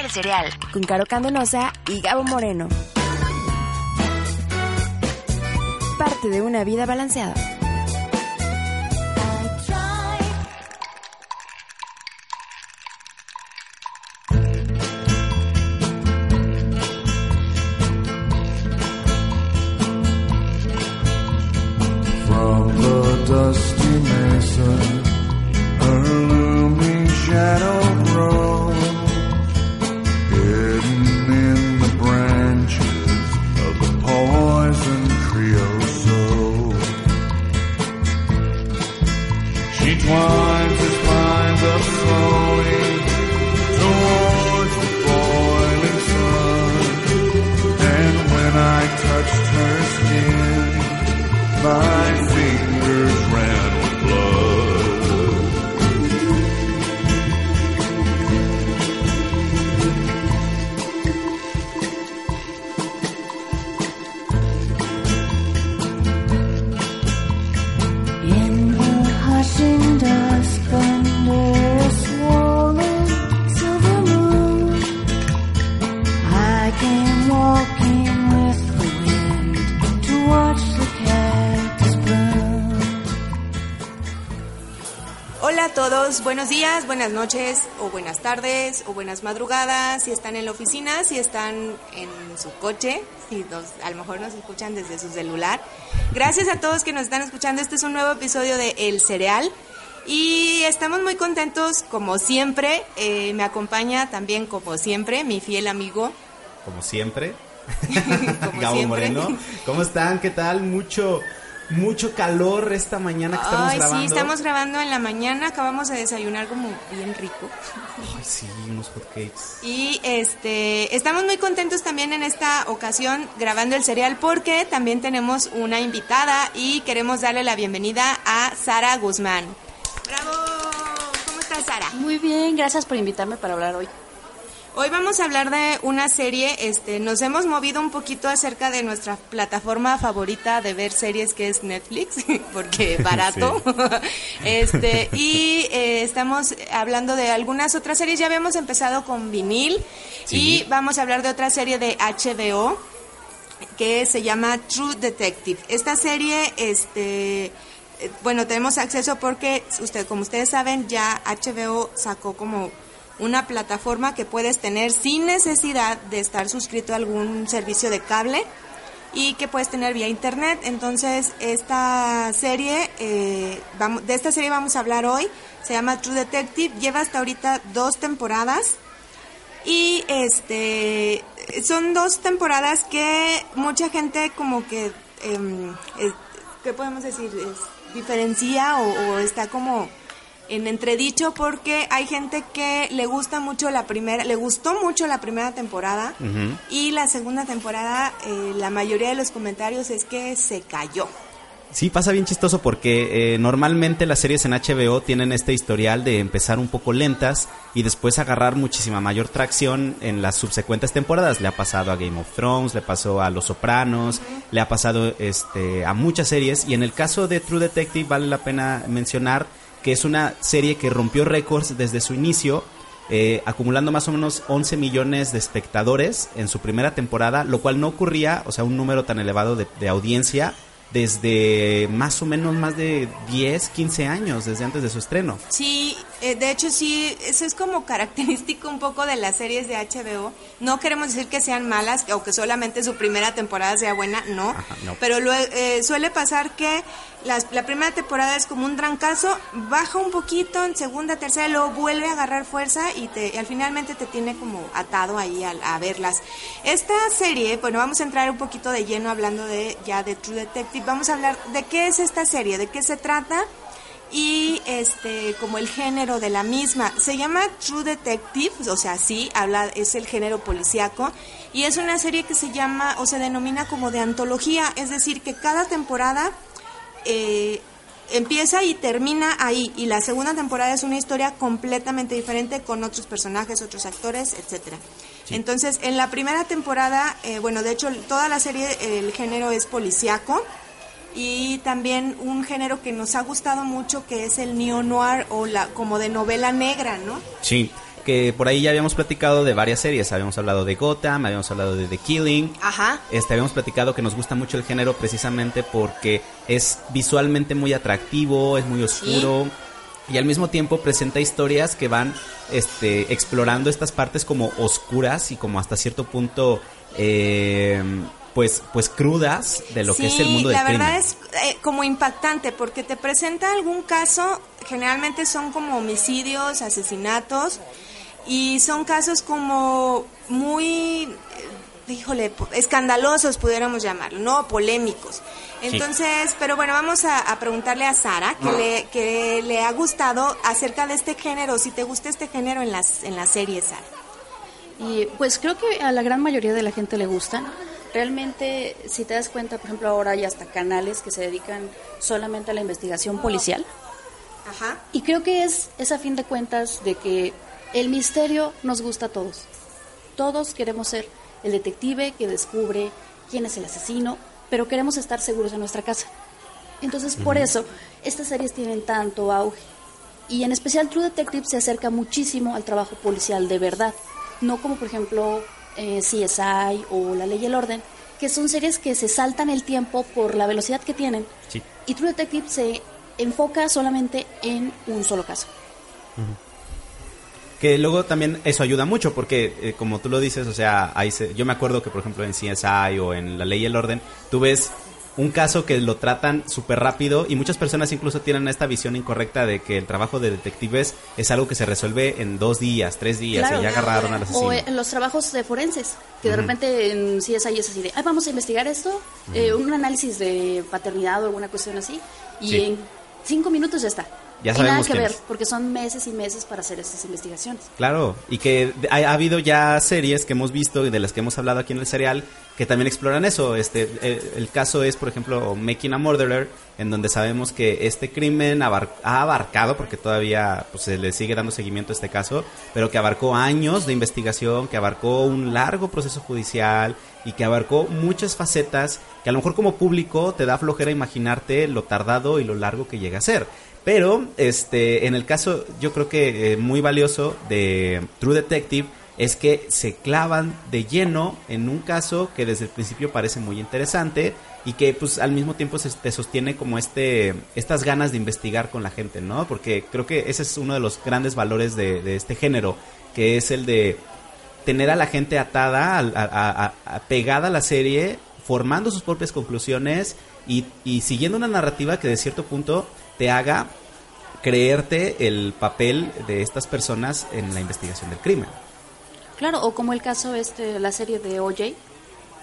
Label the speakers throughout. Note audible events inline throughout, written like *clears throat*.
Speaker 1: El Cereal, con Caro Candenosa y Gabo Moreno. Parte de una vida balanceada.
Speaker 2: Todos, buenos días, buenas noches o buenas tardes o buenas madrugadas, si están en la oficina, si están en su coche, si nos- a lo mejor nos escuchan desde su celular. Gracias a todos que nos están escuchando, este es un nuevo episodio de El Cereal y estamos muy contentos como siempre, Eh, me acompaña también como siempre mi fiel amigo.
Speaker 3: como siempre. *laughs*
Speaker 2: Como *laughs*
Speaker 3: Gabo
Speaker 2: siempre.
Speaker 3: Moreno. ¿Cómo están? ¿Qué tal? Mucho, mucho calor esta mañana que estamos
Speaker 2: Ay,
Speaker 3: grabando.
Speaker 2: sí, estamos grabando en la mañana, acabamos de desayunar como bien rico.
Speaker 3: Ay, sí, unos hotcakes.
Speaker 2: Y este, estamos muy contentos también en esta ocasión grabando el serial porque también tenemos una invitada y queremos darle la bienvenida a Sara Guzmán. ¡Bravo! ¿Cómo estás, Sara?
Speaker 4: Muy bien, gracias por invitarme para hablar hoy.
Speaker 2: Hoy vamos a hablar de una serie, este, nos hemos movido un poquito acerca de nuestra plataforma favorita de ver series que es Netflix, *laughs* porque *laughs* barato. *laughs* este, y eh, estamos hablando de algunas otras series, ya habíamos empezado con vinil
Speaker 3: Sí.
Speaker 2: y vamos a hablar de otra serie de HBO que se llama True Detective. Esta serie, este, eh, bueno, tenemos acceso porque usted, como ustedes saben, ya HBO sacó como una plataforma que puedes tener sin necesidad de estar suscrito a algún servicio de cable y que puedes tener vía internet. Entonces, esta serie, eh, vamos, de esta serie vamos a hablar hoy. Se llama True Detective. Lleva hasta ahorita dos temporadas. Y este son dos temporadas que mucha gente como que em, ¿qué podemos decir? Diferencia o está como en entredicho porque hay gente que le gusta mucho la primera, le gustó mucho la primera temporada y la segunda temporada eh, la mayoría de los comentarios es que se cayó.
Speaker 3: Sí, pasa bien chistoso porque eh, normalmente las series en HBO tienen este historial de empezar un poco lentas y después agarrar muchísima mayor tracción en las subsecuentes temporadas. Le ha pasado a Game of Thrones, le pasó a Los Sopranos, le ha pasado este, a muchas series y en el caso de True Detective vale la pena mencionar que es una serie que rompió récords desde su inicio. eh, acumulando más o menos 11 millones de espectadores en su primera temporada, lo cual no ocurría, o sea, un número tan elevado de, de audiencia desde más o menos más de 10, 15 años, desde antes de su estreno.
Speaker 2: Sí, eh, de hecho sí, eso es como *laughs* característico un poco de las series de HBO. No queremos decir que sean malas o que solamente su primera temporada sea buena, no.
Speaker 3: Ajá, no.
Speaker 2: Pero lo- eh, suele pasar que las- la primera temporada es como un trancazo, baja un poquito en segunda, tercera, luego vuelve a agarrar fuerza y, te, y al finalmente te tiene como atado ahí a, a verlas. Esta serie, bueno, vamos a entrar un poquito de lleno hablando de ya de True Detective. Vamos a hablar de qué es esta serie, de qué se trata y este como el género de la misma. Se llama True Detective o sea sí habla es el género policíaco y es una serie que se llama o se denomina como de antología es decir que cada temporada eh, empieza y termina ahí y la segunda temporada es una historia completamente diferente con otros personajes otros actores etcétera. Entonces en la primera temporada eh, bueno de hecho toda la serie el género es policíaco y también un género que nos ha gustado mucho que es el neo noir o la como de novela negra, ¿no?
Speaker 3: Sí, que por ahí ya habíamos platicado de varias series. Habíamos hablado de Gotham, habíamos hablado de The Killing.
Speaker 2: Ajá.
Speaker 3: Este, habíamos platicado que nos gusta mucho el género precisamente porque es visualmente muy atractivo, es muy oscuro. Y al mismo tiempo presenta historias que van este, explorando estas partes como oscuras y como hasta cierto punto eh, pues, pues crudas de lo que es el mundo del
Speaker 2: la
Speaker 3: crimen.
Speaker 2: verdad es eh, como impactante porque te presenta algún caso, generalmente son como homicidios, asesinatos y son casos como muy, eh, híjole, escandalosos pudiéramos llamarlo, ¿no? Polémicos. Entonces, pero bueno, vamos a, a preguntarle a Sara que le, que le ha gustado acerca de este género, si te gusta este género en las, en las series, Sara.
Speaker 4: Y pues creo que a la gran mayoría de la gente le gustan. Realmente, si te das cuenta, por ejemplo, ahora hay hasta canales que se dedican solamente a la investigación policial.
Speaker 2: Ajá.
Speaker 4: Y creo que es, es a fin de cuentas de que el misterio nos gusta a todos. Todos queremos ser el detective que descubre quién es el asesino, pero queremos estar seguros en nuestra casa. Entonces, por eso, estas series tienen tanto auge. Y en especial True Detective se acerca muchísimo al trabajo policial de verdad. No como, por ejemplo, eh, CSI o La Ley y el Orden, que son series que se saltan el tiempo por la velocidad que tienen.
Speaker 3: Sí.
Speaker 4: Y True Detective se enfoca solamente en un solo caso.
Speaker 3: Que luego también eso ayuda mucho porque, eh, como tú lo dices, o sea, ahí se- yo me acuerdo que, por ejemplo, en CSI o en La Ley y el Orden, tú ves un caso que lo tratan súper rápido y muchas personas incluso tienen esta visión incorrecta de que el trabajo de detectives es algo que se resuelve en dos días, tres días
Speaker 4: Claro.
Speaker 3: y ya agarraron al asesino.
Speaker 4: O en los trabajos de forenses, que de repente en CSI es así de, "Ay, vamos a investigar esto, eh, un análisis de paternidad o alguna cuestión así, y
Speaker 3: Sí.
Speaker 4: en cinco minutos ya está.
Speaker 3: Ya
Speaker 4: y nada
Speaker 3: sabemos
Speaker 4: que ver,
Speaker 3: es.
Speaker 4: porque son meses y meses para hacer estas investigaciones.
Speaker 3: Claro, y que ha, ha habido ya series que hemos visto y de las que hemos hablado aquí en el serial que también exploran eso. Este, eh, el caso es, por ejemplo, Making a Murderer, en donde sabemos que este crimen abar- ha abarcado, porque todavía pues, se le sigue dando seguimiento a este caso, pero que abarcó años de investigación, que abarcó un largo proceso judicial y que abarcó muchas facetas que a lo mejor como público te da flojera imaginarte lo tardado y lo largo que llega a ser. Pero, este, en el caso, yo creo que eh, muy valioso de True Detective es que se clavan de lleno en un caso que desde el principio parece muy interesante y que pues al mismo tiempo se te sostiene como este estas ganas de investigar con la gente, ¿no? Porque creo que ese es uno de los grandes valores de, este género, que es el de tener a la gente atada, a, pegada a la serie, formando sus propias conclusiones y siguiendo una narrativa que de cierto punto te haga creerte el papel de estas personas en la investigación del crimen.
Speaker 4: Claro, o como el caso este, la serie de OJ, que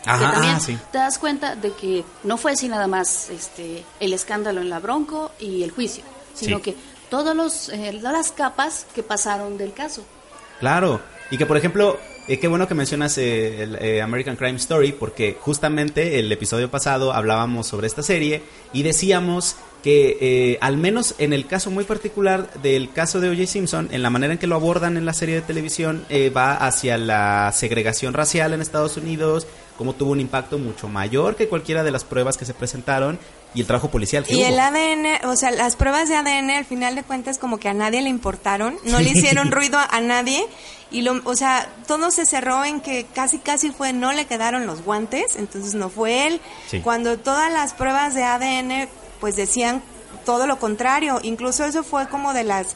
Speaker 3: Ajá,
Speaker 4: también
Speaker 3: ah, sí.
Speaker 4: te das cuenta de que no fue así nada más este el escándalo en la Bronco y el juicio, sino
Speaker 3: Sí.
Speaker 4: que todos los eh, todas las capas que pasaron del caso.
Speaker 3: Claro, y que por ejemplo, eh, qué bueno que mencionas eh, el eh, American Crime Story, porque justamente el episodio pasado hablábamos sobre esta serie y decíamos que eh, al menos en el caso muy particular del caso de O.J. Simpson, en la manera en que lo abordan en la serie de televisión, eh, va hacia la segregación racial en Estados Unidos, como tuvo un impacto mucho mayor que cualquiera de las pruebas que se presentaron y el trabajo policial que
Speaker 2: Y
Speaker 3: hubo.
Speaker 2: el ADN, o sea, las pruebas de ADN al final de cuentas como que a nadie le importaron, no le *laughs* hicieron ruido a nadie y lo, o sea, todo se cerró en que casi casi fue no le quedaron los guantes, entonces no fue él.
Speaker 3: Sí.
Speaker 2: Cuando todas las pruebas de ADN pues decían todo lo contrario, incluso eso fue como de las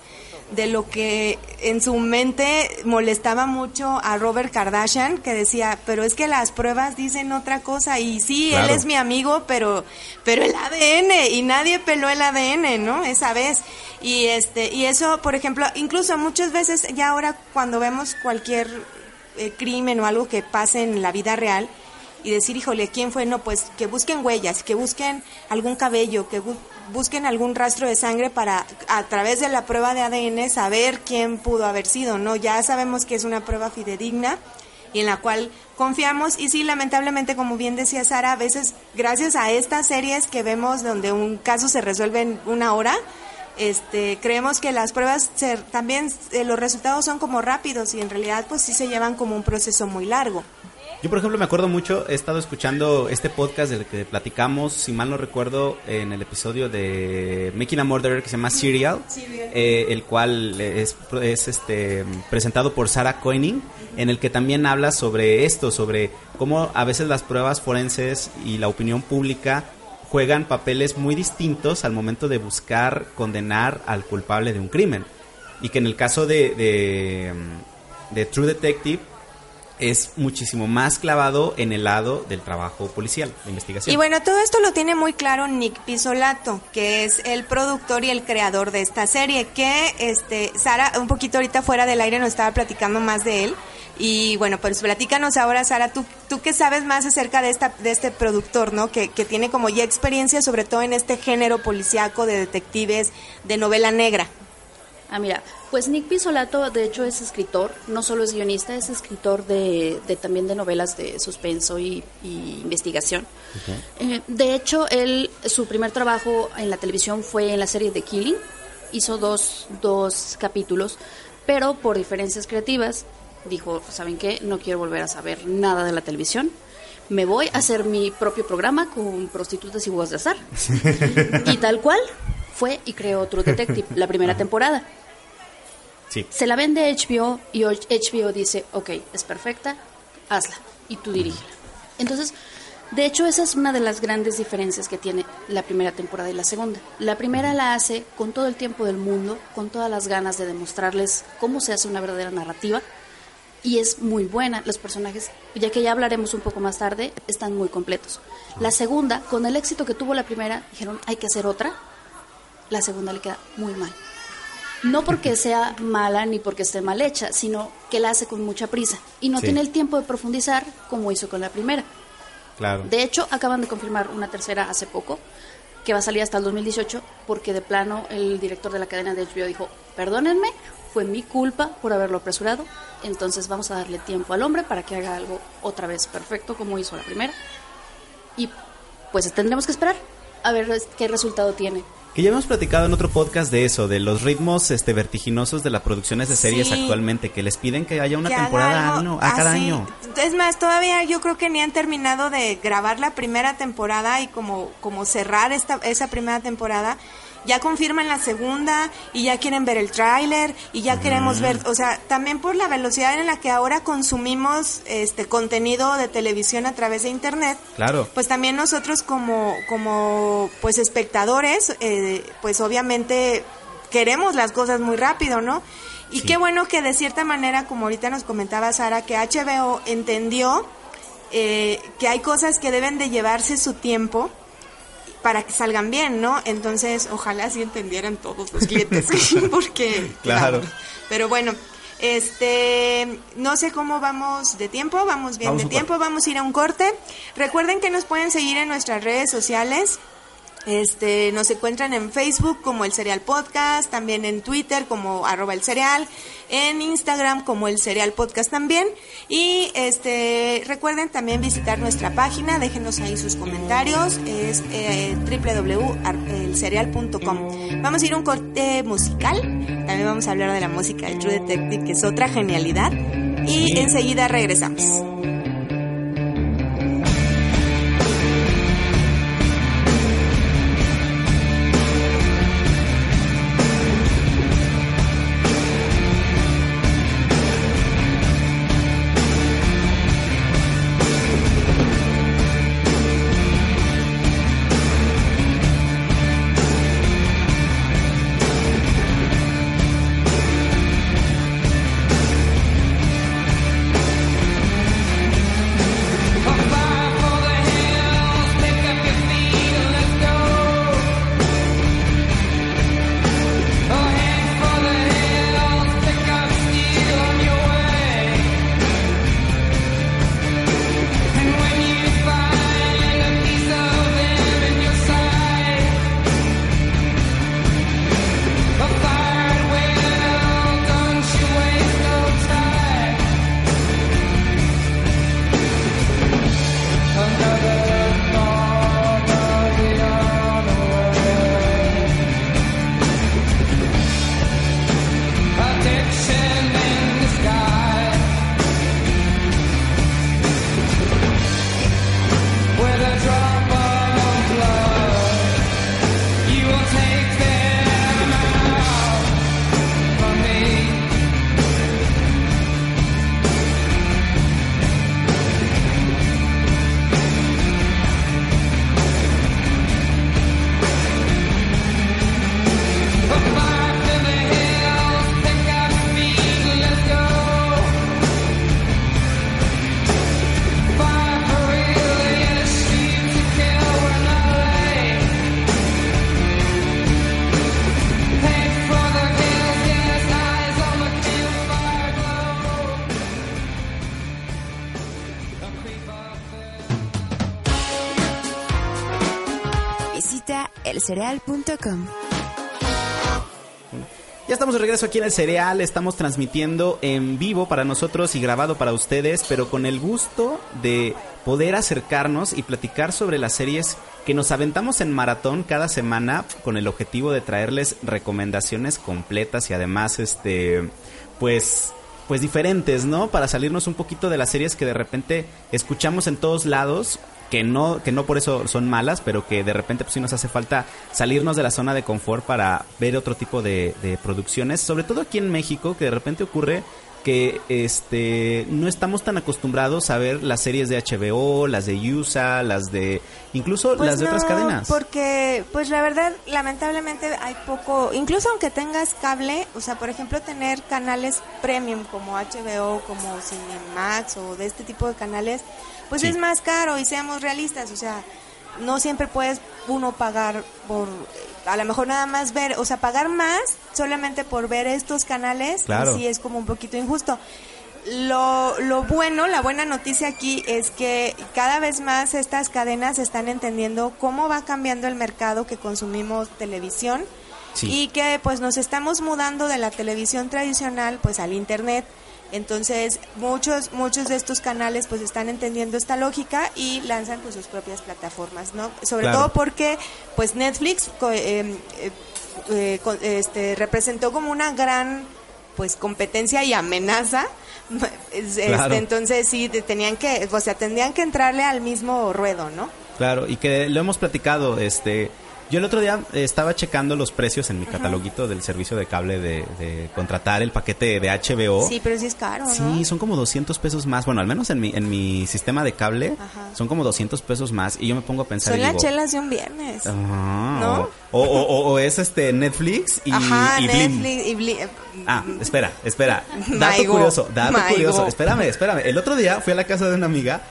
Speaker 2: de lo que en su mente molestaba mucho a Robert Kardashian, que decía, pero es que las pruebas dicen otra cosa y sí,
Speaker 3: Claro.
Speaker 2: él es mi amigo, pero pero el ADN y nadie peló el ADN, ¿no? Esa vez. Y este y eso, por ejemplo, incluso muchas veces ya ahora cuando vemos cualquier eh, crimen o algo que pase en la vida real y decir, híjole, ¿quién fue? No, pues que busquen huellas, que busquen algún cabello, que bu- busquen algún rastro de sangre para a través de la prueba de ADN saber quién pudo haber sido, ¿no? Ya sabemos que es una prueba fidedigna y en la cual confiamos y sí, lamentablemente, como bien decía Sara, a veces gracias a estas series que vemos donde un caso se resuelve en una hora, este, creemos que las pruebas se- también eh, los resultados son como rápidos y en realidad pues sí se llevan como un proceso muy largo.
Speaker 3: Yo, por ejemplo, me acuerdo mucho, he estado escuchando este podcast del que platicamos, si mal no recuerdo, en el episodio de Making a Murderer que se llama Serial, eh, el cual es, es, este presentado por Sarah Koenig, en el que también habla sobre esto, sobre cómo a veces las pruebas forenses y la opinión pública juegan papeles muy distintos al momento de buscar condenar al culpable de un crimen. Y que en el caso de, de, de True Detective es muchísimo más clavado en el lado del trabajo policial, de investigación.
Speaker 2: Y bueno, todo esto lo tiene muy claro Nick Pisolato, que es el productor y el creador de esta serie, que este Sara, un poquito ahorita fuera del aire nos estaba platicando más de él. Y bueno, pues platícanos ahora, Sara, tú, tú qué sabes más acerca de esta de este productor, ¿no? Que, que tiene como ya experiencia sobre todo en este género policíaco de detectives, de novela negra.
Speaker 4: Ah, mira, pues Nick Pisolato de hecho es escritor, no solo es guionista, es escritor de, de también de novelas de suspenso y, y investigación. Eh, de hecho, él, su primer trabajo en la televisión fue en la serie The Killing, hizo dos, dos capítulos, pero por diferencias creativas dijo, ¿saben qué? No quiero volver a saber nada de la televisión. Me voy a hacer mi propio programa con prostitutas y huevos de azar. y tal cual fue y creó True Detective, la primera temporada.
Speaker 3: Sí.
Speaker 4: Se la vende HBO y HBO dice, ok, es perfecta, hazla y tú dirígela. Entonces, de hecho, esa es una de las grandes diferencias que tiene la primera temporada y la segunda. La primera la hace con todo el tiempo del mundo, con todas las ganas de demostrarles cómo se hace una verdadera narrativa y es muy buena. Los personajes, ya que ya hablaremos un poco más tarde, están muy completos. La segunda, con el éxito que tuvo la primera, dijeron, hay que hacer otra. La segunda le queda muy mal. No porque *laughs* sea mala ni porque esté mal hecha, sino que la hace con mucha prisa y no
Speaker 3: Sí.
Speaker 4: tiene el tiempo de profundizar como hizo con la primera.
Speaker 3: Claro.
Speaker 4: De hecho, acaban de confirmar una tercera hace poco, que va a salir hasta el 2018, porque de plano el director de la cadena de HBO dijo, perdónenme, fue mi culpa por haberlo apresurado, entonces vamos a darle tiempo al hombre para que haga algo otra vez perfecto como hizo la primera. Y pues tendremos que esperar a ver qué resultado tiene.
Speaker 3: Que ya hemos platicado en otro podcast de eso, de los ritmos este vertiginosos de las producciones de series
Speaker 2: Sí.
Speaker 3: actualmente, que les piden que haya una
Speaker 2: que
Speaker 3: temporada
Speaker 2: algo
Speaker 3: año, a cada año.
Speaker 2: Es más, todavía yo creo que ni han terminado de grabar la primera temporada y como, como cerrar esta, esa primera temporada. Ya confirman la segunda y ya quieren ver el tráiler y ya queremos ver, o sea, también por la velocidad en la que ahora consumimos este contenido de televisión a través de internet,
Speaker 3: Claro.
Speaker 2: pues también nosotros como como pues espectadores eh, pues obviamente queremos las cosas muy rápido no y
Speaker 3: Sí.
Speaker 2: qué bueno que de cierta manera como ahorita nos comentaba Sara que HBO entendió eh, que hay cosas que deben de llevarse su tiempo para que salgan bien, ¿no? Entonces, ojalá sí entendieran todos los clientes, *laughs* *laughs* porque
Speaker 3: Claro.
Speaker 2: Pero bueno, este, no sé cómo vamos de tiempo, vamos bien
Speaker 3: Vamos
Speaker 2: de tiempo, vamos a ir a un corte. Recuerden que nos pueden seguir en nuestras redes sociales. Este, nos encuentran en Facebook como el Cereal Podcast, también en Twitter como arroba el cereal, en Instagram como el Cereal Podcast también. Y este, recuerden también visitar nuestra página, déjenos ahí sus comentarios, es eh, www.elcereal.com. Vamos a ir a un corte musical, también vamos a hablar de la música de True Detective, que es otra genialidad. Y enseguida regresamos.
Speaker 1: elcereal.com.
Speaker 3: Ya estamos de regreso aquí en el Cereal, estamos transmitiendo en vivo para nosotros y grabado para ustedes, pero con el gusto de poder acercarnos y platicar sobre las series que nos aventamos en maratón cada semana con el objetivo de traerles recomendaciones completas y además este pues pues diferentes, ¿no? Para salirnos un poquito de las series que de repente escuchamos en todos lados que no, que no por eso son malas, pero que de repente pues sí nos hace falta salirnos de la zona de confort para ver otro tipo de, de producciones, sobre todo aquí en México, que de repente ocurre que este no estamos tan acostumbrados a ver las series de HBO, las de USA, las de incluso
Speaker 2: Pues
Speaker 3: las de otras cadenas.
Speaker 2: Porque, pues la verdad, lamentablemente hay poco, incluso aunque tengas cable, o sea, por ejemplo, tener canales premium como HBO, como Cinemax o de este tipo de canales, pues
Speaker 3: Sí.
Speaker 2: es más caro y seamos realistas, o sea, no siempre puedes uno pagar por, a lo mejor nada más ver, o sea, pagar más solamente por ver estos canales,
Speaker 3: Claro.
Speaker 2: sí es como un poquito injusto. Lo, lo bueno, la buena noticia aquí es que cada vez más estas cadenas están entendiendo cómo va cambiando el mercado que consumimos televisión
Speaker 3: Sí.
Speaker 2: y que pues nos estamos mudando de la televisión tradicional pues al internet. Entonces, muchos muchos de estos canales pues están entendiendo esta lógica y lanzan pues sus propias plataformas, ¿no? Sobre
Speaker 3: Claro.
Speaker 2: todo porque pues Netflix eh, eh, eh, este representó como una gran pues competencia y amenaza *laughs* Es- este,
Speaker 3: Claro.
Speaker 2: entonces sí te- tenían que o sea tendrían que entrarle al mismo ruedo no
Speaker 3: Claro, y que lo hemos platicado, este... Yo el otro día eh, estaba checando los precios en mi cataloguito del servicio de cable de, de contratar el paquete de HBO.
Speaker 2: sí pero sí es caro
Speaker 3: Sí,
Speaker 2: no
Speaker 3: son como 200 pesos más. Bueno, al menos en mi, en mi sistema de cable
Speaker 2: Ajá.
Speaker 3: son como 200 pesos más. Y yo me pongo a pensar
Speaker 2: son las chelas de un viernes ¿No?
Speaker 3: O, o- o- o es este Netflix y,
Speaker 2: ajá
Speaker 3: y Blim.
Speaker 2: Netflix y Blim
Speaker 3: Ah, espera, espera. *laughs* Dato curioso, dato curioso. Espérame, espérame. El otro día fui a la casa de una amiga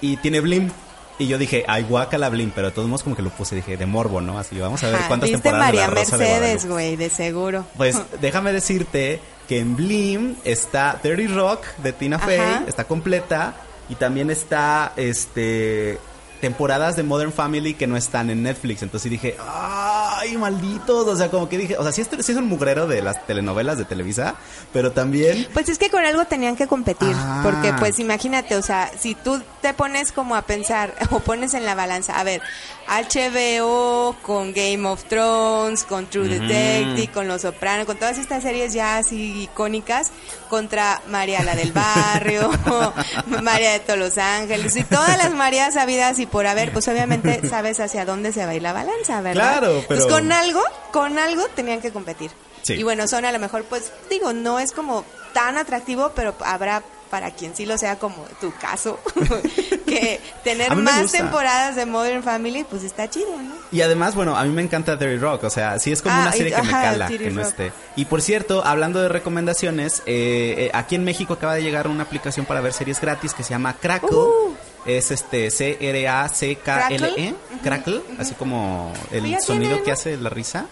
Speaker 3: y tiene Blim. Y yo dije, ay, guácala Blim, pero de todos modos como que lo puse, dije, de morbo, ¿no? Así, vamos a ver cuántas temporadas
Speaker 2: María
Speaker 3: de la Rosa de
Speaker 2: Mercedes güey de seguro
Speaker 3: Pues *laughs* déjame decirte que en Blim está 30 Rock de Tina Fey,
Speaker 2: Ajá.
Speaker 3: está completa y también está este temporadas de Modern Family que no están en Netflix. Entonces dije, ay, malditos. O sea, como que dije, o sea, sí es, sí es un mugrero de las telenovelas de Televisa, pero también
Speaker 2: Pues es que con algo tenían que competir,
Speaker 3: Ah.
Speaker 2: porque pues imagínate, o sea, si tú te pones como a pensar *laughs* o pones en la balanza, a ver, HBO con Game of Thrones, con True Detective, con Los Sopranos, con todas estas series ya así icónicas, contra María la del Barrio, *laughs* María de todos los Ángeles y todas las Marías habidas y por haber, pues obviamente *laughs* sabes hacia dónde se va a ir la balanza, ¿verdad?
Speaker 3: Claro, pero-
Speaker 2: Pues con algo, con algo tenían que competir.
Speaker 3: Sí.
Speaker 2: Y bueno, son a lo mejor, pues, digo, no es como tan atractivo, pero habrá para quien sí lo sea como tu caso, *laughs* que tener más
Speaker 3: gusta.
Speaker 2: temporadas de Modern Family, pues está chido, ¿no?
Speaker 3: Y además, bueno, a mí me encanta Terry Rock, o sea, sí es como
Speaker 2: Ah,
Speaker 3: una serie
Speaker 2: y-
Speaker 3: que me cala, que no
Speaker 2: Rock.
Speaker 3: esté. Y por cierto, hablando de recomendaciones, eh, eh, aquí en México acaba de llegar una aplicación para ver series gratis que se llama Crackle.
Speaker 2: Uh.
Speaker 3: Es este C-R-A-C-K-L-E, Crackle, así como el
Speaker 2: Ya
Speaker 3: sonido que hace la risa.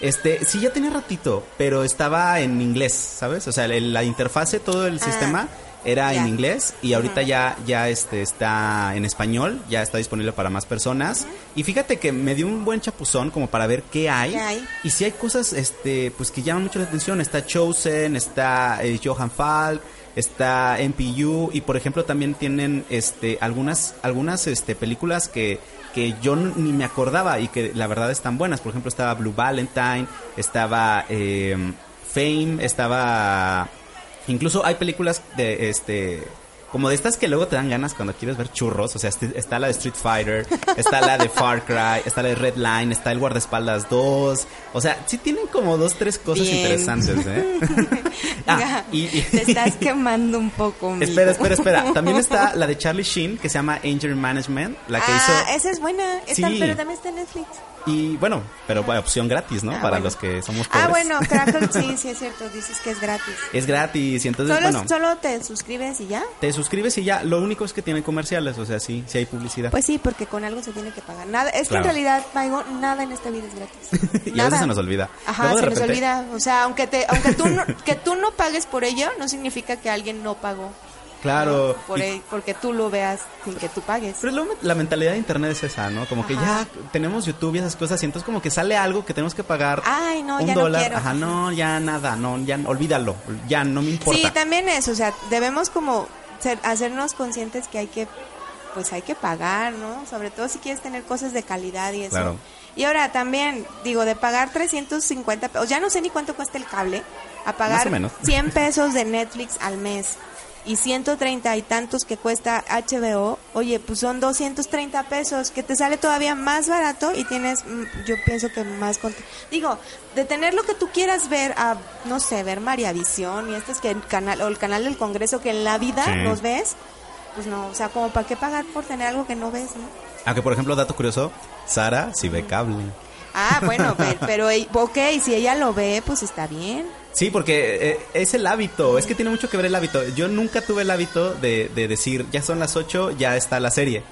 Speaker 3: Este, sí, ya tenía ratito, pero estaba en inglés, ¿sabes? O sea, la interfase, todo el
Speaker 2: Ah,
Speaker 3: sistema era en inglés y ahorita ya ya este está en español, ya está disponible para más personas. Y fíjate que me dio un buen chapuzón como para ver qué hay.
Speaker 2: ¿Qué hay?
Speaker 3: Y si hay cosas este pues que llaman mucho la atención, está Chosen, está eh, Johan Falk, está MPU y por ejemplo también tienen este algunas algunas este películas que que yo ni me acordaba y que la verdad están buenas. Por ejemplo, estaba Blue Valentine, estaba eh, Fame, estaba Incluso hay películas de este como de estas que luego te dan ganas cuando quieres ver churros, o sea, está la de Street Fighter, está la de Far Cry, está la de Red Line, está el Guardaespaldas 2, o sea, sí tienen como dos, tres cosas
Speaker 2: Bien.
Speaker 3: interesantes, ¿eh? *laughs* ah, y, y-
Speaker 2: Te estás quemando un poco, *laughs* amigo.
Speaker 3: espera, espera, espera, también está la de Charlie Sheen que se llama Anger Management, la que
Speaker 2: ah,
Speaker 3: hizo...
Speaker 2: esa es buena, está-
Speaker 3: Sí.
Speaker 2: pero también está en Netflix.
Speaker 3: Y bueno, pero bueno, opción gratis, ¿no?
Speaker 2: Ah,
Speaker 3: Para
Speaker 2: bueno.
Speaker 3: los que somos pobres.
Speaker 2: Ah, bueno, Crackle, *laughs* sí, sí es cierto, dices que es gratis.
Speaker 3: Es gratis y entonces,
Speaker 2: Solo,
Speaker 3: bueno,
Speaker 2: solo te suscribes y ya.
Speaker 3: te suscribes y ya, lo único es que tienen comerciales, o sea, sí, sí hay publicidad.
Speaker 2: Pues sí, porque con algo se tiene que pagar. Nada, es que en realidad, Maigo, nada en esta vida es gratis. *laughs*
Speaker 3: y a
Speaker 2: Nada.
Speaker 3: veces se nos olvida.
Speaker 2: Ajá, se nos olvida. O sea, aunque te, aunque tú no, que tú no pagues por ello, no significa que alguien no pagó
Speaker 3: Claro.
Speaker 2: ¿no? Por
Speaker 3: Y-
Speaker 2: el- porque tú lo veas sin que tú pagues.
Speaker 3: Pero luego la mentalidad de internet es esa, ¿no? Como que ya tenemos YouTube y esas cosas y entonces como que sale algo que tenemos que pagar
Speaker 2: Ay, no,
Speaker 3: un
Speaker 2: ya no
Speaker 3: dólar.
Speaker 2: quiero.
Speaker 3: Ajá, no, ya nada, no, ya olvídalo, ya no me importa.
Speaker 2: Sí, también eso, o sea, debemos como ser- hacernos conscientes que hay que, pues hay que pagar, ¿no? Sobre todo si quieres tener cosas de calidad y eso.
Speaker 3: Claro.
Speaker 2: Y ahora también, digo, de pagar 350 pesos, ya no sé ni cuánto cuesta el cable, a pagar
Speaker 3: Más o menos.
Speaker 2: 100 *laughs* pesos de Netflix al mes y 130 y tantos que cuesta HBO, oye, pues son 230 pesos, que te sale todavía más barato y tienes, mm, yo pienso que más... Digo, de tener lo que tú quieras ver, a, no sé, ver María Visión y este es que el canal, o el canal del Congreso que en la vida
Speaker 3: Sí.
Speaker 2: los ves, pues no, o sea, como para qué pagar por tener algo que no ves, ¿no?
Speaker 3: Aunque, por ejemplo, dato curioso, Sara sí ve cable.
Speaker 2: Ah, bueno, *laughs* pe- pero, ey, ok, si ella lo ve, pues está bien.
Speaker 3: Sí, porque eh, es el hábito, es que tiene mucho que ver el hábito. Yo nunca tuve el hábito de, de decir, ya son las 8, ya está la serie.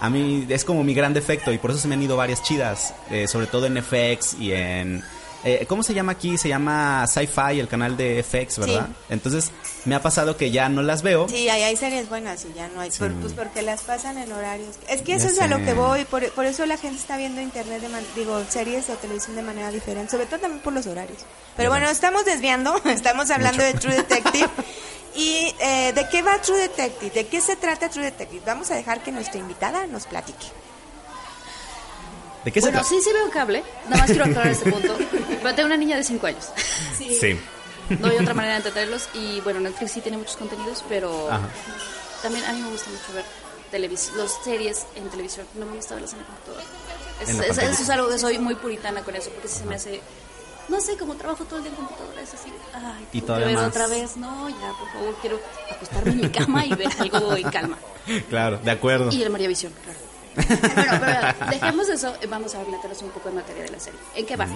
Speaker 3: A mí es como mi gran defecto y por eso se me han ido varias chidas, eh, sobre todo en FX y en... eh, ¿Cómo se llama aquí? Se llama Sci-Fi, el canal de FX, ¿verdad?
Speaker 2: Sí.
Speaker 3: Entonces me ha pasado que ya no las veo.
Speaker 2: Sí, ahí hay series buenas y ya no hay. por- pues porque las pasan en horarios. Es que
Speaker 3: Ya
Speaker 2: eso es a lo que voy. Por, por eso la gente está viendo internet, de man- digo, series o televisión de manera diferente. Sobre todo también por los horarios. Pero bueno, estamos desviando. *laughs* Estamos hablando de True Detective. *laughs* ¿Y eh, de qué va True Detective? ¿De qué se trata True Detective? Vamos a dejar que nuestra invitada nos platique.
Speaker 3: ¿De qué se
Speaker 4: Bueno,
Speaker 3: trata?
Speaker 4: sí, sí veo cable. Nada más quiero aclarar este punto. *laughs* Pero tengo una niña de 5 años.
Speaker 3: Sí.
Speaker 4: No hay otra manera de entenderlos. Y bueno, Netflix sí tiene muchos contenidos, pero
Speaker 3: Ajá.
Speaker 4: también a mí me gusta mucho ver televis los series en televisión. No me gusta verlas en la computadora. Es-
Speaker 3: la
Speaker 4: es- eso es algo que soy muy puritana con eso, porque si se me hace. No sé, como trabajo todo el día en computadora, es así. Ay,
Speaker 3: Y todavía más.
Speaker 4: otra vez. No, ya, por favor, quiero acostarme en mi cama y ver algo en calma. *laughs*
Speaker 3: Claro, de acuerdo.
Speaker 4: Y el María Visión, claro. Bueno, pero dejemos eso, eh, vamos a meternos un poco en materia de la serie. ¿En qué va?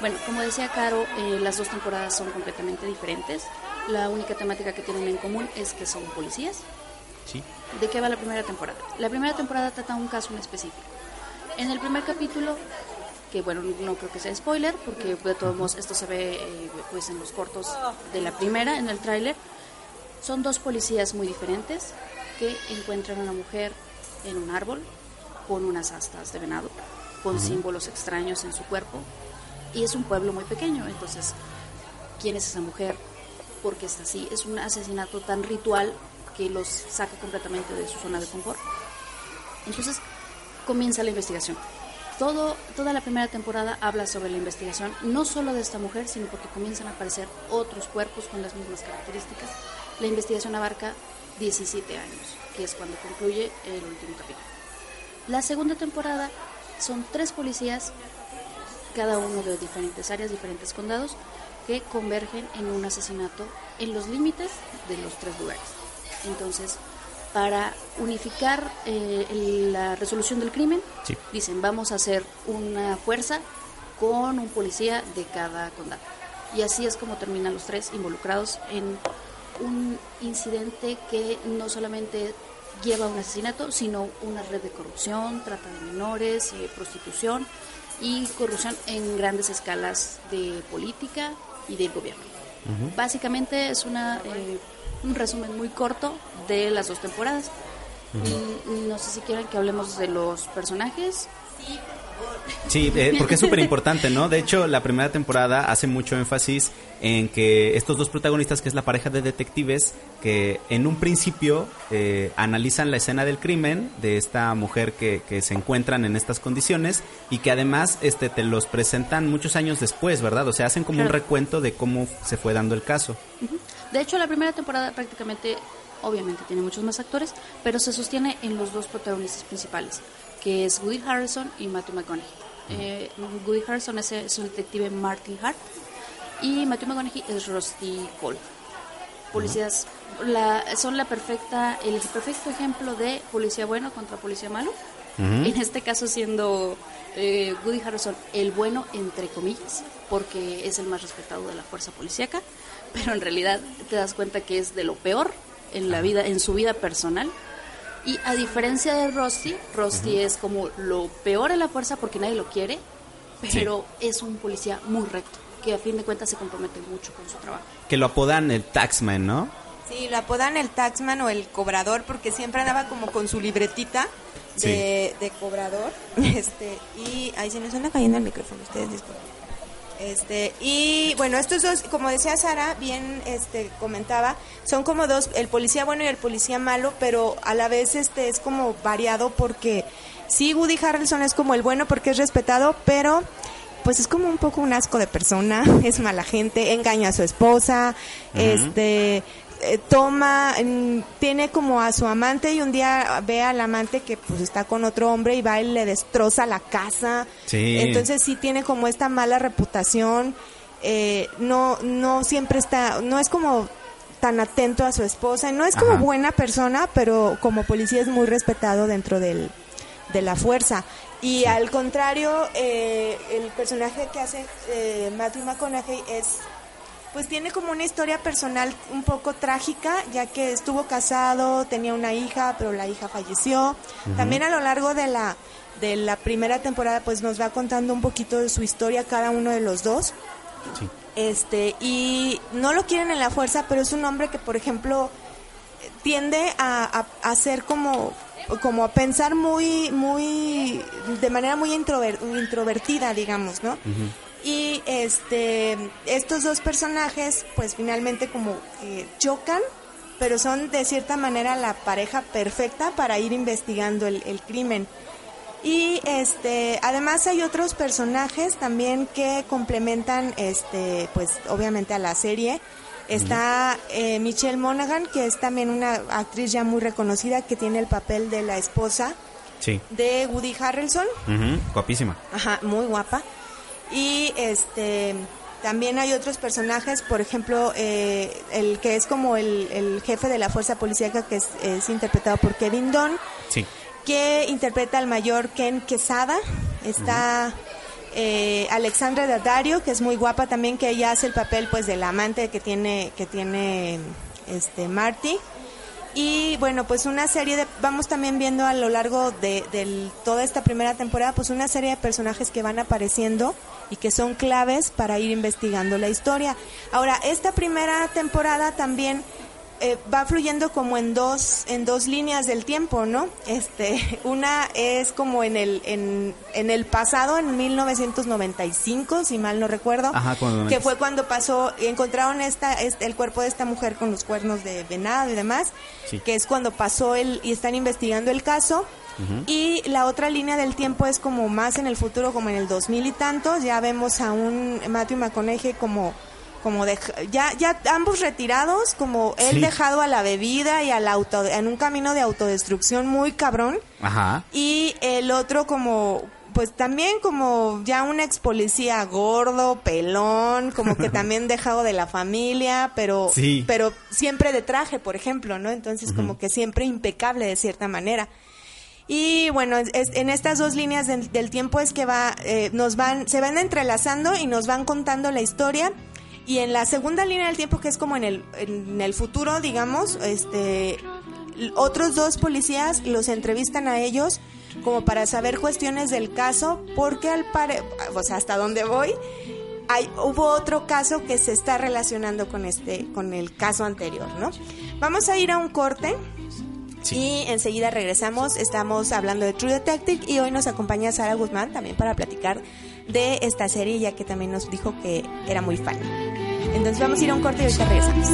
Speaker 4: Bueno, como decía Caro, eh, las dos temporadas son completamente diferentes. La única temática que tienen en común es que son policías.
Speaker 3: Sí.
Speaker 4: ¿De qué va la primera temporada? La primera temporada trata un caso en específico. En el primer capítulo, que bueno, no creo que sea spoiler, porque de todos modos esto se ve eh, pues en los cortos de la primera, en el tráiler, son dos policías muy diferentes que encuentran a una mujer en un árbol con unas astas de venado, con símbolos extraños en su cuerpo, y es un pueblo muy pequeño, entonces, ¿quién es esa mujer? ¿Por qué está así? Es un asesinato tan ritual que los saca completamente de su zona de confort. Entonces comienza la investigación. Todo, toda la primera temporada habla sobre la investigación, no solo de esta mujer, sino porque comienzan a aparecer otros cuerpos con las mismas características. La investigación abarca 17 años, que es cuando concluye el último capítulo. La segunda temporada son tres policías, cada uno de diferentes áreas, diferentes condados, que convergen en un asesinato en los límites de los tres lugares. Entonces, para unificar eh, la resolución del crimen,
Speaker 3: Sí.
Speaker 4: dicen, vamos a hacer una fuerza con un policía de cada condado. Y así es como terminan los tres involucrados en un incidente que no solamente lleva a un asesinato, sino una red de corrupción, trata de menores, eh, prostitución y corrupción en grandes escalas de política y del gobierno. Básicamente es una, eh, un resumen muy corto de las dos temporadas. No sé si quieren que hablemos de los personajes.
Speaker 3: Sí, eh, *laughs* porque es súper importante, ¿no? De hecho, la primera temporada hace mucho énfasis en que estos dos protagonistas, que es la pareja de detectives, que en un principio eh, analizan la escena del crimen de esta mujer que, que se encuentran en estas condiciones y que además este, te los presentan muchos años después, ¿verdad? O sea, hacen como un recuento de cómo se fue dando el caso.
Speaker 4: De hecho, la primera temporada prácticamente, obviamente tiene muchos más actores, pero se sostiene en los dos protagonistas principales, que es Woody Harrelson y Matthew McConaughey. Eh, Woody Harrelson es, es el detective Martin Hart y Matthew McConaughey es Rusty Cole. Policías la, son la perfecta, el perfecto ejemplo de policía bueno contra policía malo. En este caso siendo eh, Woody Harrelson el bueno entre comillas, porque es el más respetado de la fuerza policíaca, pero en realidad te das cuenta que es de lo peor en la vida, en su vida personal. Y a diferencia de Rusty, Rusty es como lo peor en la fuerza porque nadie lo quiere, pero es un policía muy recto, que a fin de cuentas se compromete mucho con su trabajo.
Speaker 3: Que lo apodan el Taxman, ¿no?
Speaker 2: Sí, lo apodan el taxman o el cobrador porque siempre andaba como con su libretita de, de cobrador. *laughs* Este, y ahí se nos anda cayendo el micrófono, ustedes disculpen. Este, y bueno, estos dos, como decía Sara, bien este comentaba, son como dos, el policía bueno y el policía malo, pero a la vez este es como variado porque sí Woody Harrelson es como el bueno porque es respetado, pero pues es como un poco un asco de persona, *laughs* es mala gente, engaña a su esposa, este eh, toma, tiene como a su amante y un día ve al amante que pues está con otro hombre y va y le destroza la casa.
Speaker 3: Sí.
Speaker 2: Entonces sí tiene como esta mala reputación, eh, no, no siempre está, no es como tan atento a su esposa, no es como
Speaker 3: Ajá.
Speaker 2: buena persona, pero como policía es muy respetado dentro del, de la fuerza. Y al contrario, eh, el personaje que hace eh, Matthew McConaughey es pues tiene como una historia personal un poco trágica, ya que estuvo casado, tenía una hija, pero la hija falleció. También a lo largo de la de la primera temporada pues nos va contando un poquito de su historia cada uno de los dos.
Speaker 3: Sí.
Speaker 2: Este, y no lo quieren en la fuerza, pero es un hombre que, por ejemplo, tiende a, a, a ser como como a pensar muy muy de manera muy introver- introvertida digamos no y este estos dos personajes pues finalmente como que chocan pero son de cierta manera la pareja perfecta para ir investigando el, el crimen y este además hay otros personajes también que complementan este pues obviamente a la serie está eh, Michelle Monaghan que es también una actriz ya muy reconocida que tiene el papel de la esposa
Speaker 3: Sí.
Speaker 2: de Woody Harrelson
Speaker 3: Guapísima.
Speaker 2: Ajá, muy guapa. Y este también hay otros personajes, por ejemplo, eh, el que es como el, el jefe de la fuerza policíaca, que es, es interpretado por Kevin Dunn,
Speaker 3: Sí.
Speaker 2: que interpreta al mayor Ken Quesada. Está eh, Alexandra Daddario, que es muy guapa también, que ella hace el papel pues del amante que tiene que tiene este Marty. Y bueno, pues una serie de, vamos también viendo a lo largo de, del- toda esta primera temporada, pues una serie de personajes que van apareciendo y que son claves para ir investigando la historia. Ahora, esta primera temporada también eh, va fluyendo como en dos, en dos líneas del tiempo, ¿no? Este, *laughs* una es como en el, en, en el pasado, en 1995, si mal no recuerdo,
Speaker 3: Ajá, cuando-
Speaker 2: que fue cuando pasó, encontraron esta, este, el cuerpo de esta mujer con los cuernos de venado y demás,
Speaker 3: Sí.
Speaker 2: que es cuando pasó el, y están investigando el caso. Y la otra línea del tiempo es como más en el futuro, como en el 2000 y tantos, ya vemos a un Matthew McConaughey como como dej- ya ya ambos retirados, como él
Speaker 3: Sí.
Speaker 2: dejado a la bebida y al auto en un camino de autodestrucción muy cabrón
Speaker 3: Ajá.
Speaker 2: y el otro como pues también como ya un ex policía gordo, pelón, como que *laughs* también dejado de la familia, pero
Speaker 3: Sí.
Speaker 2: pero siempre de traje, por ejemplo, ¿no? Entonces como que siempre impecable de cierta manera. Y bueno, es- en estas dos líneas del, del tiempo es que va, eh, nos van, se van entrelazando y nos van contando la historia. Y en la segunda línea del tiempo, que es como en el, en el futuro, digamos, este, otros dos policías los entrevistan a ellos como para saber cuestiones del caso, porque al pare, o sea, hasta dónde voy, hay, hubo otro caso que se está relacionando con este, con el caso anterior, ¿no? Vamos a ir a un corte.
Speaker 3: Sí.
Speaker 2: Y enseguida regresamos, estamos hablando de True Detective y hoy nos acompaña Sara Guzmán también para platicar de esta serie ya que también nos dijo que era muy fan. Entonces vamos a ir a un corte y ahorita regresamos.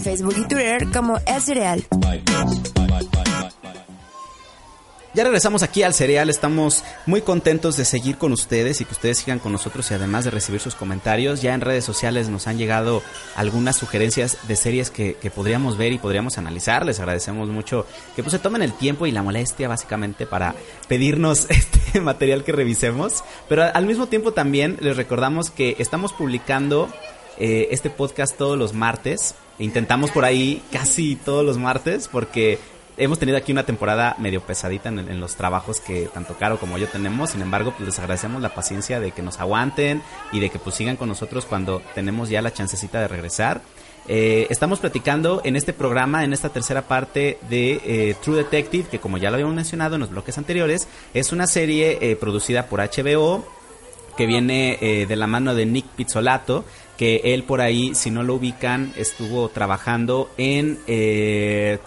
Speaker 1: Facebook y Twitter como El Cereal.
Speaker 3: Ya regresamos aquí al cereal, estamos muy contentos de seguir con ustedes y que ustedes sigan con nosotros y además de recibir sus comentarios. Ya en redes sociales nos han llegado algunas sugerencias de series que, que podríamos ver y podríamos analizar. Les agradecemos mucho que pues, se tomen el tiempo y la molestia básicamente para pedirnos *laughs* este material que revisemos. Pero al mismo tiempo también les recordamos que estamos publicando eh, este podcast todos los martes. Intentamos por ahí casi todos los martes porque hemos tenido aquí una temporada medio pesadita en, los trabajos que tanto Caro como yo tenemos. Sin embargo, pues les agradecemos la paciencia de que nos aguanten y de que pues sigan con nosotros cuando tenemos ya la chancecita de regresar. Eh, estamos platicando en este programa, en esta tercera parte de eh, True Detective, que como ya lo habíamos mencionado en los bloques anteriores, es una serie eh, producida por HBO, que viene eh, de la mano de Nick Pizzolato, que él por ahí, si no lo ubican, estuvo trabajando en eh,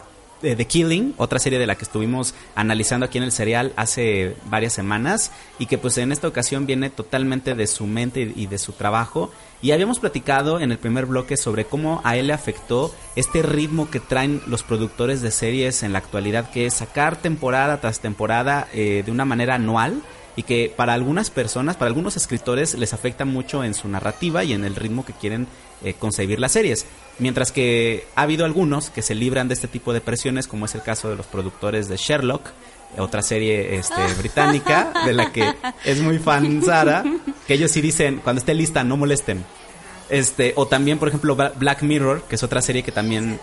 Speaker 3: eh, The Killing, otra serie de la que estuvimos analizando aquí en el serial hace varias semanas y que pues en esta ocasión viene totalmente de su mente y de su trabajo. Y habíamos platicado en el primer bloque sobre cómo a él le afectó este ritmo que traen los productores de series en la actualidad, que es sacar temporada tras temporada eh, de una manera anual y que para algunas personas, para algunos escritores les afecta mucho en su narrativa y en el ritmo que quieren eh, concebir las series. Mientras que ha habido algunos que se libran de este tipo de presiones, como es el caso de los productores de Sherlock, otra serie este, *laughs* británica de la que es muy fan Sara, que ellos sí dicen, cuando esté lista, no molesten. Este, o también, por ejemplo, Bla- Black Mirror, que es otra serie que también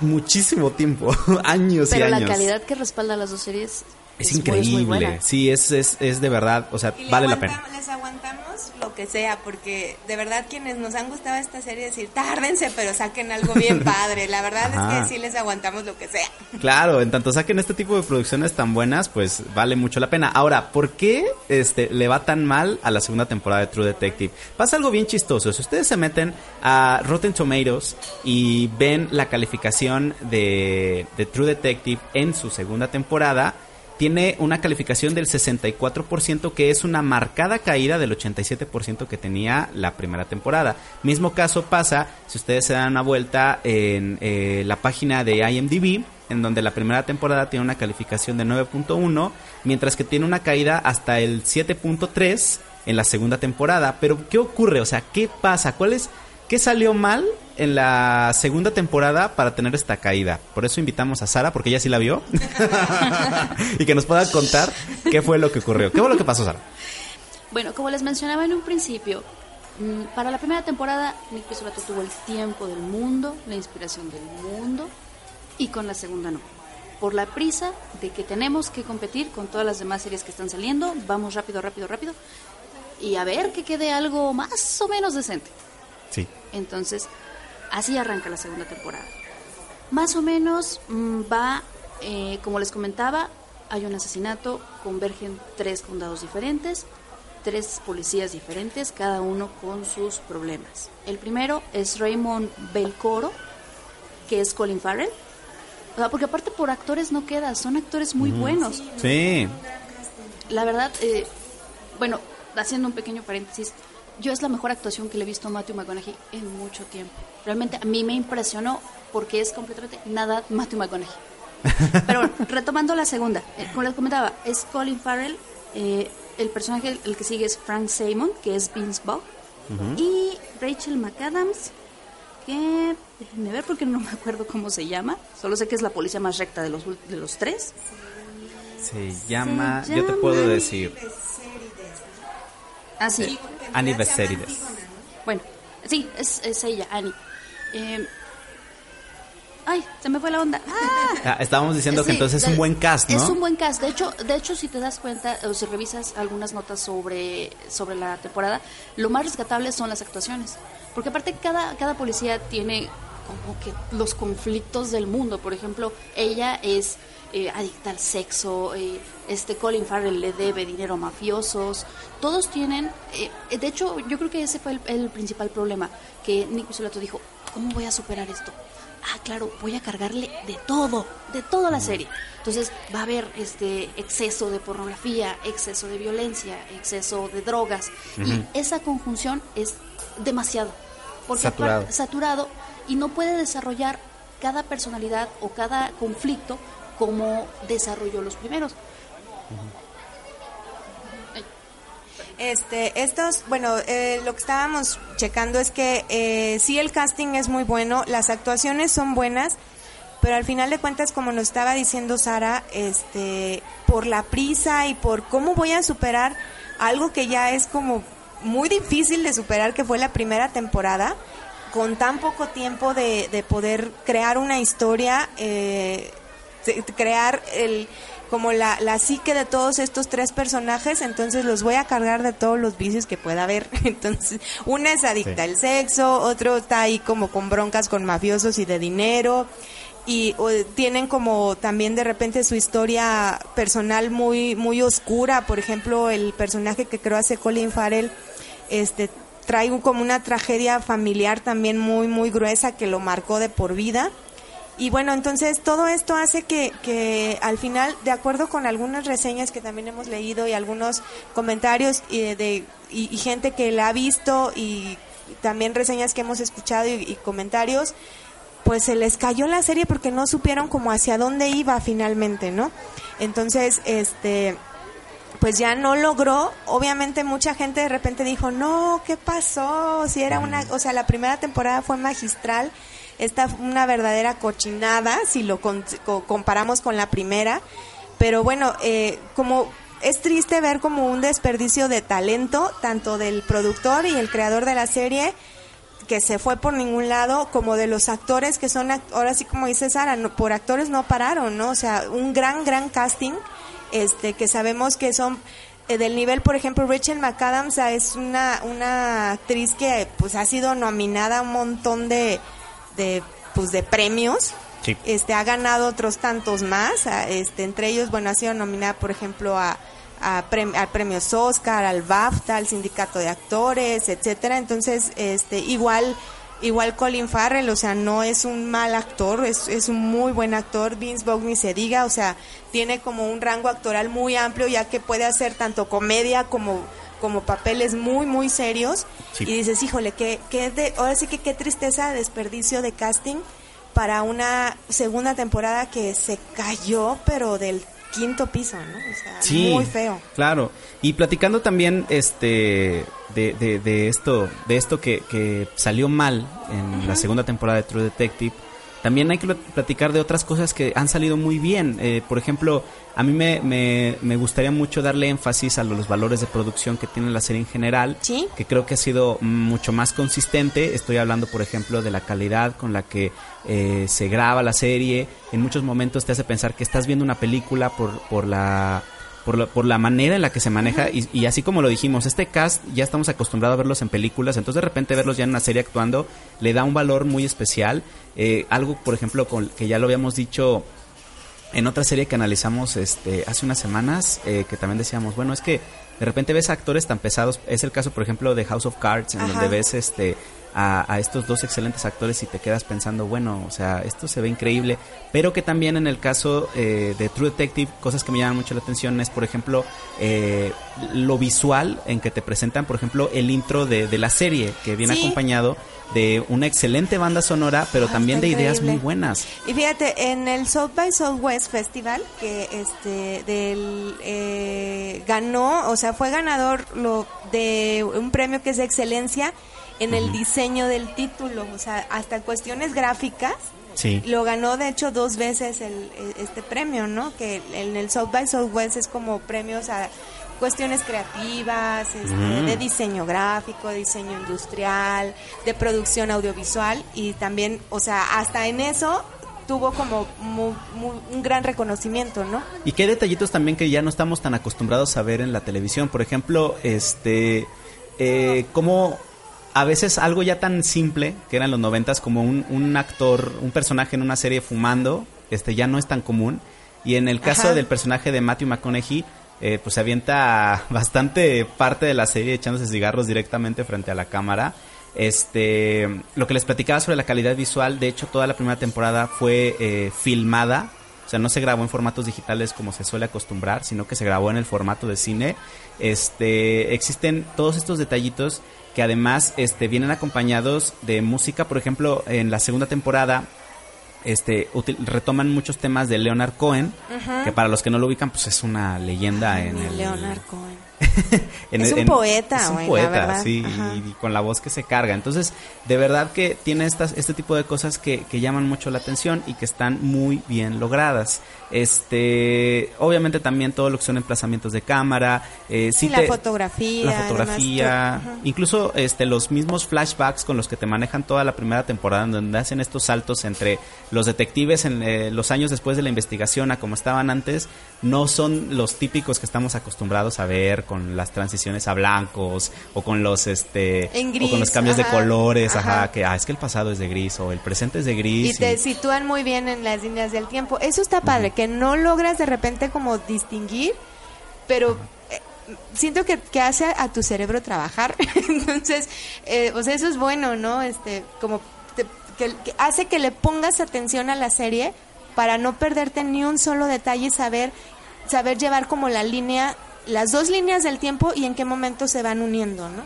Speaker 3: muchísimo tiempo, *laughs* años
Speaker 4: Pero
Speaker 3: y
Speaker 4: la
Speaker 3: años.
Speaker 4: calidad que respalda las dos series
Speaker 3: Es,
Speaker 4: muy-
Speaker 3: increíble.
Speaker 4: muy buena.
Speaker 3: sí, es, es, es de verdad, o sea,
Speaker 2: Y
Speaker 3: vale la pena.
Speaker 2: Les aguantamos lo que sea, porque de verdad quienes nos han gustado esta serie decir, tárdense, pero saquen algo bien *laughs* padre. La verdad
Speaker 3: Ajá.
Speaker 2: es que sí les aguantamos lo que sea.
Speaker 3: Claro, en tanto saquen este tipo de producciones tan buenas, pues vale mucho la pena. Ahora, ¿por qué este le va tan mal a la segunda temporada de True Detective? Pasa algo bien chistoso. Si ustedes se meten a Rotten Tomatoes y ven la calificación de, de True Detective en su segunda temporada, tiene una calificación del 64%, que es una marcada caída del 87% que tenía la primera temporada. Mismo caso pasa si ustedes se dan una vuelta en eh, la página de IMDb, en donde la primera temporada tiene una calificación de 9.1, mientras que tiene una caída hasta el 7.3 en la segunda temporada. Pero, ¿qué ocurre? O sea, ¿qué pasa? ¿Cuál es, ¿Qué salió mal en la segunda temporada para tener esta caída? Por eso invitamos a Sara, porque ella sí la vio. *laughs* *laughs* y que nos pueda contar qué fue lo que ocurrió. ¿Qué fue lo que pasó, Sara?
Speaker 4: Bueno, como les mencionaba en un principio, mm, para la primera temporada Nick Pizzolatto tuvo el tiempo del mundo, la inspiración del mundo, y con la segunda no. Por la prisa de que tenemos que competir con todas las demás series que están saliendo, vamos rápido, rápido, rápido, y a ver que quede algo más o menos decente.
Speaker 3: Sí.
Speaker 4: Entonces, así arranca la segunda temporada. Más o menos mm, va, eh, como les comentaba, hay un asesinato, convergen tres condados diferentes, tres policías diferentes, cada uno con sus problemas. El primero es Raymond Belcoro, que es Colin Farrell. O sea, porque aparte por actores no queda, son actores muy buenos.
Speaker 3: Sí.
Speaker 4: La verdad, eh, bueno, haciendo un pequeño paréntesis, yo es la mejor actuación que le he visto a Matthew McConaughey en mucho tiempo. Realmente a mí me impresionó porque es completamente nada Matthew McConaughey. *laughs* Pero bueno, retomando la segunda, eh, como les comentaba, es Colin Farrell, eh, el personaje, el que sigue es Frank Simon, que es Vince Vaughn, y Rachel McAdams, que déjenme ver porque no me acuerdo cómo se llama, solo sé que es la policía más recta de los, de los tres.
Speaker 3: Se llama,
Speaker 4: Se
Speaker 3: yo te puedo
Speaker 4: llama-
Speaker 3: decir,
Speaker 4: Ah, sí.
Speaker 3: Annie Beserides.
Speaker 4: Bueno, sí, es, es ella, Annie. Eh, ay, se me fue la onda. ¡Ah!
Speaker 3: Ah, estábamos diciendo que entonces es un buen cast, ¿no?
Speaker 4: Es un buen cast. De hecho, de hecho, si te das cuenta o si revisas algunas notas sobre, sobre la temporada, lo más rescatable son las actuaciones. Porque aparte cada, cada policía tiene como que los conflictos del mundo. Por ejemplo, ella es eh, adicta al sexo, eh, este Colin Farrell le debe dinero a mafiosos. Todos tienen... eh, de hecho, yo creo que ese fue el, el principal problema. Que Nick Pizzolatto dijo, ¿cómo voy a superar esto? ah, claro, voy a cargarle de todo, de toda la serie. Entonces va a haber este exceso de pornografía, exceso de violencia, exceso de drogas. Y esa conjunción es demasiado. Porque
Speaker 3: Saturado.
Speaker 4: saturado y no puede desarrollar cada personalidad o cada conflicto como desarrolló los primeros.
Speaker 2: Este, estos, bueno, eh, lo que estábamos checando es que eh, sí el casting es muy bueno, las actuaciones son buenas, pero al final de cuentas, como nos estaba diciendo Sara, este, por la prisa y por cómo voy a superar algo que ya es como muy difícil de superar, que fue la primera temporada, con tan poco tiempo de, de poder crear una historia, eh, crear el como la, la psique de todos estos tres personajes, entonces los voy a cargar de todos los vicios que pueda haber. *laughs* Entonces, una es adicta
Speaker 3: Sí.
Speaker 2: al sexo, otro está ahí como con broncas con mafiosos y de dinero, y o, tienen como también de repente su historia personal muy muy oscura, por ejemplo, el personaje que creo hace Colin Farrell, este trae como una tragedia familiar también muy muy gruesa que lo marcó de por vida. Y bueno, entonces todo esto hace que, que al final, de acuerdo con algunas reseñas que también hemos leído y algunos comentarios y, de, y, y gente que la ha visto y también reseñas que hemos escuchado y, y comentarios, pues se les cayó la serie porque no supieron como hacia dónde iba finalmente, ¿no? Entonces, este, pues ya no logró. Obviamente mucha gente de repente dijo, no, ¿qué pasó? Si era una, o sea, la primera temporada fue magistral. Esta fue una verdadera cochinada si lo con- co- comparamos con la primera. Pero bueno, eh, como es triste ver como un desperdicio de talento, tanto del productor y el creador de la serie, que se fue por ningún lado, como de los actores que son, ahora sí como dice Sara, por actores no pararon, ¿no? O sea, un gran, gran casting, este, que sabemos que son eh, del nivel, por ejemplo, Rachel McAdams es una, una actriz que pues ha sido nominada a un montón de, de, pues, de premios.
Speaker 3: Sí.
Speaker 2: Este, ha ganado otros tantos más, este, entre ellos, bueno, ha sido nominada, por ejemplo, a, a, prem- a premios Oscar, al BAFTA, al sindicato de actores, etcétera. Entonces, este, igual, igual Colin Farrell, o sea, no es un mal actor, es, es un muy buen actor. Vince Vaughn ni se diga, o sea, tiene como un rango actoral muy amplio, ya que puede hacer tanto comedia como como papeles muy muy serios
Speaker 3: Sí.
Speaker 2: y dices híjole que que de, ahora sí que qué tristeza desperdicio de casting para una segunda temporada que se cayó pero del quinto piso no o sea
Speaker 3: Sí,
Speaker 2: muy feo
Speaker 3: Claro. Y platicando también este de, de, de esto, de esto que, que salió mal en la segunda temporada de True Detective, también hay que plat- platicar de otras cosas que han salido muy bien. Eh, por ejemplo, a mí me, me, me gustaría mucho darle énfasis a los valores de producción que tiene la serie en general,
Speaker 2: Sí.
Speaker 3: que creo que ha sido mucho más consistente. Estoy hablando, por ejemplo, de la calidad con la que eh, se graba la serie. En muchos momentos te hace pensar que estás viendo una película por, por la por la, por la manera en la que se maneja y, y así como lo dijimos, este cast ya estamos acostumbrados a verlos en películas, entonces de repente verlos ya en una serie actuando le da un valor muy especial. Eh, algo, por ejemplo, con, que ya lo habíamos dicho en otra serie que analizamos este hace unas semanas, eh, que también decíamos, bueno, es que de repente ves actores tan pesados, es el caso, por ejemplo, de House of Cards, en
Speaker 2: Ajá.
Speaker 3: donde ves este a, a estos dos excelentes actores y te quedas pensando, bueno, o sea, esto se ve increíble, pero que también en el caso eh, de True Detective, cosas que me llaman mucho la atención es, por ejemplo, eh, lo visual en que te presentan, por ejemplo, el intro de, de la serie, que viene
Speaker 2: Sí.
Speaker 3: acompañado de una excelente banda sonora, pero
Speaker 2: Ah,
Speaker 3: también de ideas muy buenas.
Speaker 2: Y fíjate, en el South by Southwest Festival, que este del eh, ganó, o sea, fue ganador lo de un premio que es de excelencia en el diseño del título, o sea, hasta cuestiones gráficas.
Speaker 3: Sí.
Speaker 2: Lo ganó, de hecho, dos veces el, este premio, ¿no? Que en el South by Southwest es como premios a cuestiones creativas, este,
Speaker 3: Mm.
Speaker 2: de diseño gráfico, diseño industrial, de producción audiovisual y también, o sea, hasta en eso tuvo como mu- mu- un gran reconocimiento, ¿no?
Speaker 3: Y qué detallitos también que ya no estamos tan acostumbrados a ver en la televisión. Por ejemplo, este, eh, como a veces algo ya tan simple que eran los noventas como un, un actor, un personaje en una serie fumando, este ya no es tan común. Y en el caso
Speaker 2: Ajá.
Speaker 3: del personaje de Matthew McConaughey, eh, pues se avienta *laughs* bastante parte de la serie echándose cigarros directamente frente a la cámara. Este, lo que les platicaba sobre la calidad visual, de hecho toda la primera temporada fue eh, filmada o sea, no se grabó en formatos digitales como se suele acostumbrar, sino que se grabó en el formato de cine. Este, existen todos estos detallitos que además este, vienen acompañados de música, por ejemplo, en la segunda temporada este retoman muchos temas de Leonard Cohen, que para los que no lo ubican, pues es una leyenda en el
Speaker 2: Leonard Cohen. *laughs*
Speaker 3: en
Speaker 2: Es un
Speaker 3: en-
Speaker 2: poeta,
Speaker 3: es un
Speaker 2: la
Speaker 3: poeta,
Speaker 2: verdad.
Speaker 3: sí, y, y con la voz que se carga. Entonces, de verdad que tiene estas, este tipo de cosas que, que llaman mucho la atención y que están muy bien logradas. Este, obviamente también todo lo que son emplazamientos de cámara, eh, sí
Speaker 2: Sí, la fotografía.
Speaker 3: la fotografía, incluso este los mismos flashbacks con los que te manejan toda la primera temporada, donde hacen estos saltos entre los detectives en eh, los años después de la investigación a como estaban antes, no son los típicos que estamos acostumbrados a ver con las transiciones a blancos o con los este o con los cambios
Speaker 2: ajá,
Speaker 3: de colores, ajá,
Speaker 2: ajá.
Speaker 3: que ah, es que el pasado es de gris o el presente es de gris.
Speaker 2: Y te
Speaker 3: y-
Speaker 2: sitúan muy bien en las líneas del tiempo. Eso está padre, que no logras de repente como distinguir, pero eh, siento que, que hace a, a tu cerebro trabajar. *laughs* Entonces, eh, o sea, eso es bueno, ¿no? Este, como te- que, que hace que le pongas atención a la serie para no perderte ni un solo detalle y saber, saber llevar como la línea, las dos líneas del tiempo y en qué momento se van uniendo, ¿no?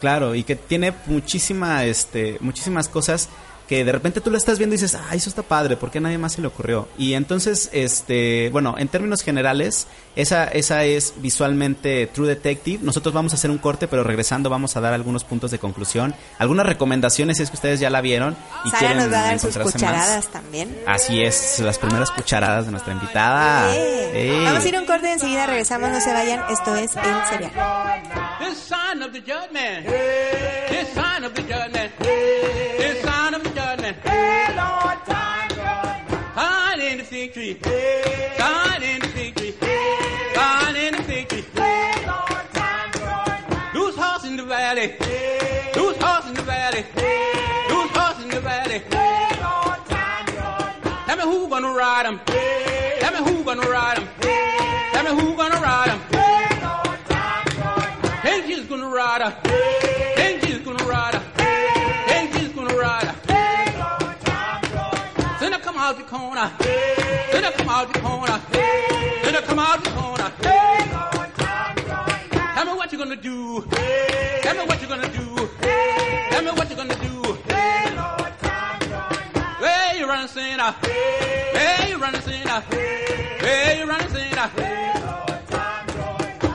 Speaker 3: Claro, y que tiene muchísima, este, muchísimas cosas que de repente tú lo estás viendo y dices, ah, eso está padre, ¿por qué a nadie más se le ocurrió? Y entonces, este, bueno, en términos generales, esa, esa es visualmente True Detective. Nosotros vamos a hacer un corte, pero regresando vamos a dar algunos puntos de conclusión, algunas recomendaciones si es que ustedes ya la vieron y
Speaker 2: Sara
Speaker 3: quieren
Speaker 2: nos va a dar sus
Speaker 3: encontrarse
Speaker 2: cucharadas
Speaker 3: más.
Speaker 2: también.
Speaker 3: Así es, las primeras cucharadas de nuestra invitada. Ey.
Speaker 2: Vamos a ir a un corte y enseguida regresamos, no se vayan, esto es El Cereal.
Speaker 5: This sign of the judgment. This sign of the judgment. Tree. Sign in tree. Sign in tree. Loose horse in the valley. Loose horse in the valley. Loose horse in the valley. Tell me who gonna ride him. Tell me who gonna ride him. Tell me who gonna ride him. Ain't Jesus gonna ride her. Out the corner. Then I come out the corner. Then I come out the corner. Tell me what you're gonna do. Tell me what you're gonna do. Tell me what you're gonna do. Where you running, sinner? Where you running, sinner? Where you running, sinner?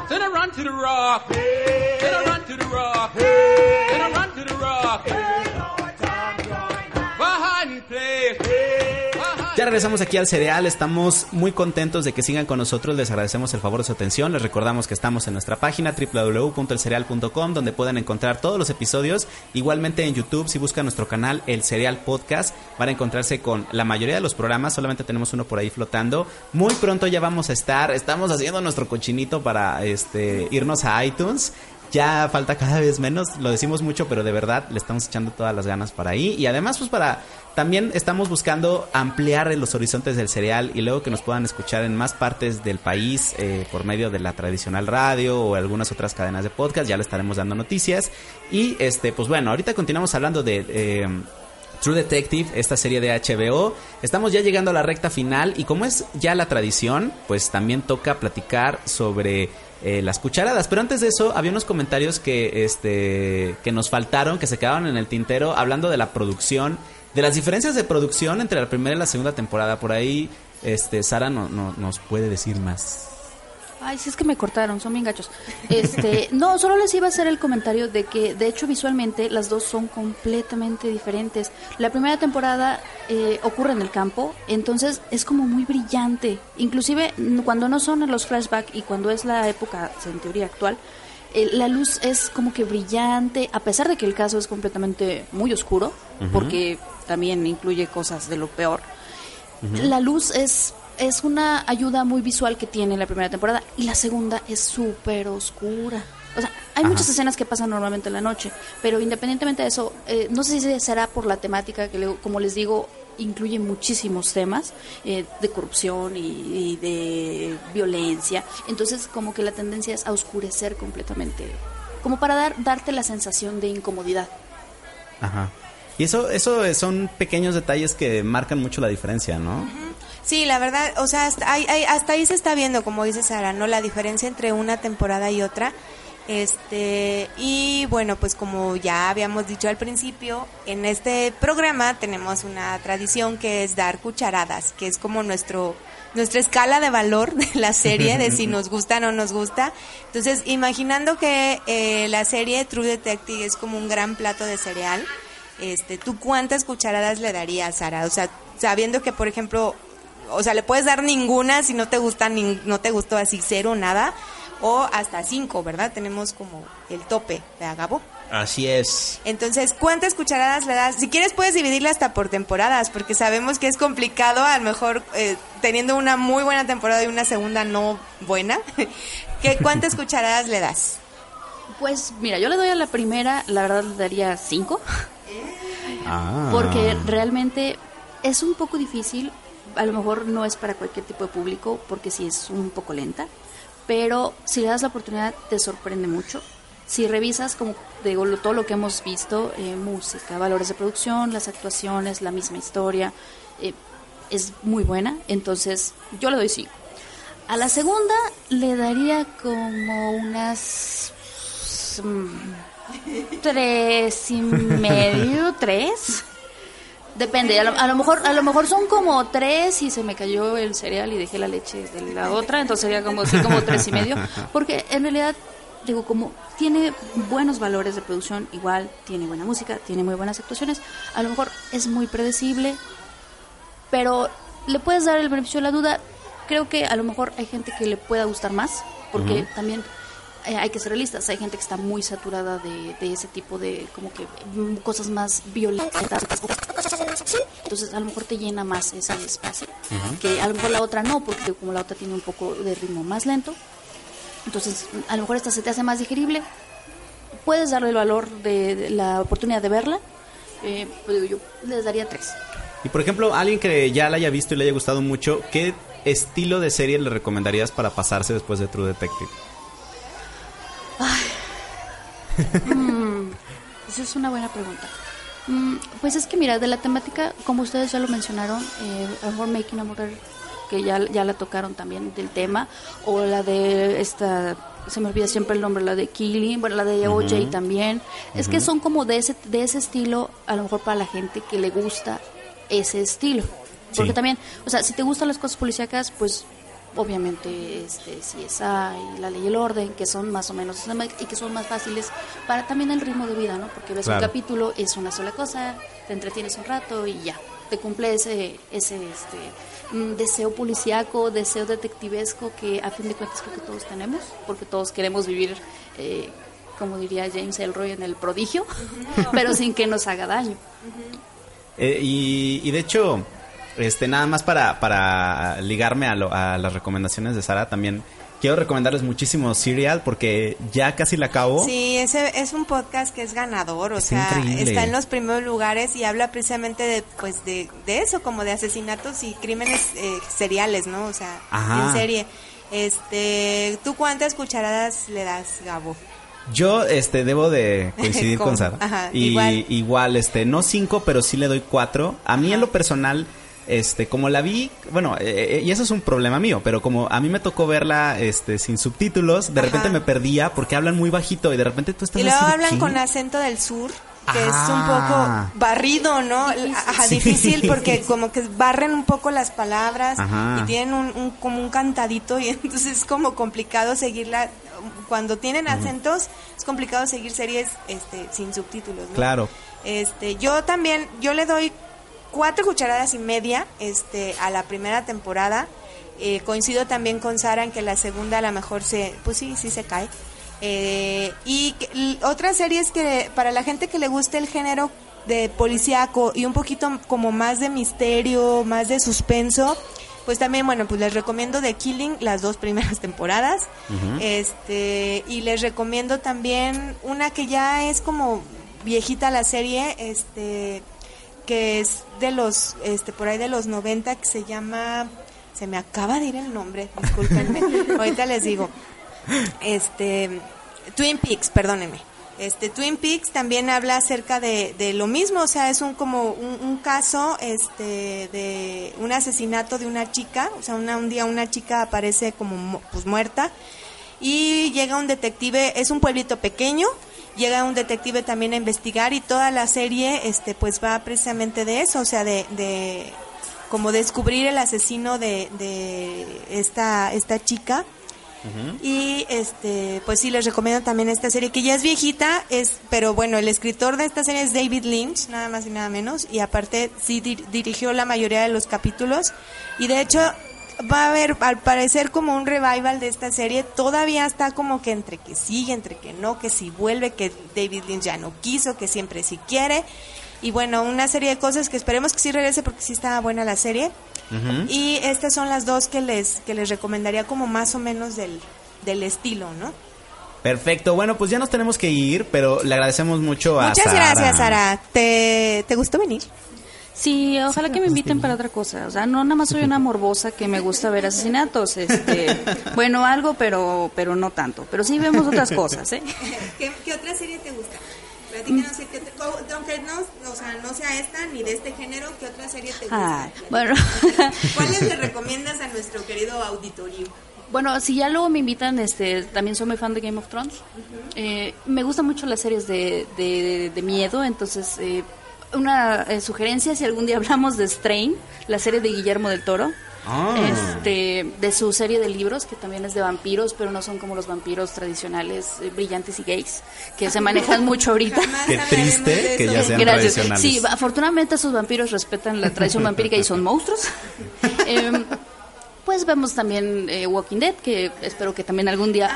Speaker 5: Then I run to the rock. Then I run to the rock. Then I run to the rock.
Speaker 3: Regresamos aquí al cereal, estamos muy contentos de que sigan con nosotros, les agradecemos el favor de su atención, les recordamos que estamos en nuestra página www.elcereal.com donde pueden encontrar todos los episodios, igualmente en YouTube si buscan nuestro canal El Cereal Podcast van a encontrarse con la mayoría de los programas, solamente tenemos uno por ahí flotando, muy pronto ya vamos a estar, estamos haciendo nuestro cochinito para este irnos a iTunes, ya falta cada vez menos, lo decimos mucho, pero de verdad le estamos echando todas las ganas para ahí. Y además, pues para. También estamos buscando ampliar los horizontes del cereal y luego que nos puedan escuchar en más partes del país eh, por medio de la tradicional radio o algunas otras cadenas de podcast. Ya le estaremos dando noticias. Y este, pues bueno, ahorita continuamos hablando de. eh, True Detective, esta serie de HBO. Estamos ya llegando a la recta final y como es ya la tradición, pues también toca platicar sobre eh, las cucharadas. Pero antes de eso, había unos comentarios que, este, que nos faltaron, que se quedaron en el tintero, hablando de la producción, de las diferencias de producción entre la primera y la segunda temporada. Por ahí, este, Sara no- no- nos puede decir más.
Speaker 4: Ay, sí es que me cortaron, son bien gachos. Este, *laughs* no, solo les iba a hacer el comentario de que, de hecho, visualmente las dos son completamente diferentes. La primera temporada eh, ocurre en el campo, entonces es como muy brillante. Inclusive cuando no son en los flashbacks y cuando es la época, en teoría actual, eh, la luz es como que brillante, a pesar de que el caso es completamente muy oscuro, porque también incluye cosas de lo peor. La luz es, es una ayuda muy visual que tiene la primera temporada y la segunda es súper oscura. O sea, hay
Speaker 3: Ajá.
Speaker 4: muchas escenas que pasan normalmente en la noche, pero independientemente de eso, eh, no sé si será por la temática que, le- como les digo, incluye muchísimos temas eh, de corrupción y, y de violencia. Entonces, como que la tendencia es a oscurecer completamente, como para dar, darte la sensación de incomodidad.
Speaker 3: Ajá. Y eso, eso son pequeños detalles que marcan mucho la diferencia, ¿no?
Speaker 2: Sí, la verdad, o sea, hasta ahí, hasta ahí se está viendo, como dice Sara, ¿no? La diferencia entre una temporada y otra. Este, y bueno, pues como ya habíamos dicho al principio, en este programa tenemos una tradición que es dar cucharadas, que es como nuestro nuestra escala de valor de la serie, de si nos gusta o no nos gusta. Entonces, imaginando que eh, la serie True Detective es como un gran plato de cereal, este, ¿tú cuántas cucharadas le darías, Sara? O sea, sabiendo que, por ejemplo, o sea, le puedes dar ninguna si no te gusta, nin- no te gustó así cero, nada, o hasta cinco, ¿verdad? Tenemos como el tope de Agabo.
Speaker 3: Así es.
Speaker 2: Entonces, ¿cuántas cucharadas le das? Si quieres puedes dividirla hasta por temporadas, porque sabemos que es complicado, a lo mejor eh, teniendo una muy buena temporada y una segunda no buena. *laughs* ¿Qué, ¿Cuántas *laughs* cucharadas le das?
Speaker 4: Pues mira, yo le doy a la primera, la verdad le daría cinco,
Speaker 3: Ah.
Speaker 4: porque realmente es un poco difícil, a lo mejor no es para cualquier tipo de público, porque sí es un poco lenta, pero si le das la oportunidad te sorprende mucho. Si revisas como digo todo lo que hemos visto, eh, música, valores de producción, las actuaciones, la misma historia, eh, es muy buena, entonces yo le doy cinco. A la segunda le daría como unas mm, tres y medio, *laughs* tres. Depende, a lo, a lo mejor a lo mejor son como tres y se me cayó el cereal y dejé la leche de la otra, entonces sería como así como tres y medio, porque en realidad digo como tiene buenos valores de producción, igual tiene buena música, tiene muy buenas actuaciones, a lo mejor es muy predecible, pero le puedes dar el beneficio de la duda. Creo que a lo mejor hay gente que le pueda gustar más, porque también eh, hay que ser realistas. Hay gente que está muy saturada de, de ese tipo de, como que, mm, cosas más violentas. Entonces, a lo mejor te llena más ese espacio, que a lo mejor la otra no, porque como la otra tiene un poco de ritmo más lento. Entonces, a lo mejor esta se te hace más digerible. Puedes darle el valor de, de la oportunidad de verla. Eh, pues yo les daría tres.
Speaker 3: Y por ejemplo, alguien que ya la haya visto y le haya gustado mucho, ¿qué estilo de serie le recomendarías para pasarse después de True Detective?
Speaker 4: Esa es una buena pregunta. Mm, pues es que mira, de la temática, como ustedes ya lo mencionaron, eh, a lo mejor Making a Murder, que ya, ya la tocaron también del tema, o la de esta, se me olvida siempre el nombre, la de Killing, bueno, la de OJ también. Es que son como de ese, de ese estilo, a lo mejor para la gente que le gusta ese estilo. Porque
Speaker 3: Sí.
Speaker 4: también, o sea, si te gustan las cosas policíacas, pues obviamente este CSI, la ley y el orden, que son más o menos y que son más fáciles para también el ritmo de vida, ¿no? Porque ves
Speaker 3: Claro.
Speaker 4: un capítulo, es una sola cosa, te entretienes un rato y ya, te cumple ese ese este mm, deseo policíaco, deseo detectivesco que a fin de cuentas creo que todos tenemos, porque todos queremos vivir eh, como diría James Elroy en el prodigio, *laughs* pero sin que nos haga daño.
Speaker 3: Eh, y, y de hecho, este nada más para, para ligarme a, lo- a las recomendaciones de Sara, también quiero recomendarles muchísimo Serial porque ya casi la acabo.
Speaker 2: Sí, ese es un podcast que es ganador, o sea,
Speaker 3: increíble.
Speaker 2: está en los primeros lugares y habla precisamente de, pues, de, de eso, como de asesinatos y crímenes eh, seriales, ¿no? O sea,
Speaker 3: Ajá.
Speaker 2: en serie. Este, ¿tú cuántas cucharadas le das, Gabo?
Speaker 3: Yo este debo de coincidir *laughs*
Speaker 2: Con-
Speaker 3: con Sara.
Speaker 2: ajá,
Speaker 3: y
Speaker 2: igual.
Speaker 3: igual. este, no cinco, pero sí le doy cuatro. A mí en lo personal, este, como la vi, bueno, eh, eh, y eso es un problema mío, pero como a mí me tocó verla este sin subtítulos, de
Speaker 2: Ajá.
Speaker 3: repente me perdía porque hablan muy bajito y de repente tú estás
Speaker 2: Y luego
Speaker 3: así
Speaker 2: hablan
Speaker 3: ¿qué?
Speaker 2: con acento del sur, que
Speaker 3: Ah.
Speaker 2: es un poco barrido, ¿no? Ajá,
Speaker 3: Sí.
Speaker 2: difícil porque *laughs* como que barren un poco las palabras
Speaker 3: Ajá.
Speaker 2: y tienen un, un- como un cantadito y *laughs* entonces es como complicado seguirla. Cuando tienen acentos es complicado seguir series este, sin subtítulos, ¿no?
Speaker 3: Claro.
Speaker 2: Este, yo también, yo le doy cuatro cucharadas y media este, a la primera temporada. Eh, coincido también con Sara en que la segunda a lo mejor se, pues sí, sí se cae. Eh, y l- otras series que para la gente que le guste el género de policíaco y un poquito como más de misterio, más de suspenso, pues también, bueno, pues les recomiendo The Killing las dos primeras *laughs* temporadas. Este, y les recomiendo también una que ya es como viejita la serie, este, que es de los, este, por ahí de los 90, que se llama, se me acaba de ir el nombre, discúlpenme, *laughs* ahorita les digo, este, Twin Peaks, perdónenme. Este Twin Peaks también habla acerca de, de lo mismo, o sea, es un como un, un caso este de un asesinato de una chica, o sea, una, un día una chica aparece como pues muerta y llega un detective, es un pueblito pequeño, llega un detective también a investigar y toda la serie este pues va precisamente de eso, o sea, de, de como descubrir el asesino de, de esta esta chica. Y este, pues sí les recomiendo también esta serie que ya es viejita, es, pero bueno, el escritor de esta serie es David Lynch, nada más y nada menos, y aparte sí dir- dirigió la mayoría de los capítulos y de hecho va a haber al parecer como un revival de esta serie, todavía está como que entre que sigue, entre que no, que si vuelve, que David Lynch ya no quiso, que siempre sí quiere. Y bueno, una serie de cosas que esperemos que sí regrese porque sí está buena la serie. Y estas son las dos que les, que les recomendaría como más o menos del, del estilo, ¿no?
Speaker 3: Perfecto, bueno, pues ya nos tenemos que ir, pero le agradecemos mucho a
Speaker 2: Muchas
Speaker 3: Sara.
Speaker 2: gracias, Sara. ¿Te, ¿Te gustó venir?
Speaker 4: Sí, ojalá que me inviten para otra cosa. O sea, no nada más soy una morbosa que me gusta ver asesinatos. Este, *laughs* bueno, algo, pero pero no tanto. Pero sí vemos otras cosas, ¿eh? *laughs*
Speaker 2: ¿Qué, qué otra serie te gusta? Platícanos, ¿qué te- co- aunque no, o sea, no sea esta ni de este género, ¿qué otra serie te gusta?
Speaker 4: Ay, bueno. *laughs*
Speaker 2: ¿Cuáles le recomiendas a nuestro querido auditorio?
Speaker 4: Bueno, si ya luego me invitan, este, también soy muy fan de Game of Thrones. Eh, me gustan mucho las series de, de, de miedo, entonces eh, una eh, sugerencia si algún día *laughs* hablamos de Strain, la serie de Guillermo del Toro.
Speaker 3: Ah.
Speaker 4: Este, de su serie de libros, que también es de vampiros, pero no son como los vampiros tradicionales, eh, brillantes y gays, que se manejan *laughs* mucho ahorita.
Speaker 3: Qué triste que ya sean
Speaker 4: Gracias.
Speaker 3: tradicionales.
Speaker 4: Sí, afortunadamente esos vampiros respetan la tradición vampírica y son monstruos. *laughs* Em, pues vemos también eh, Walking Dead, que espero que también algún día...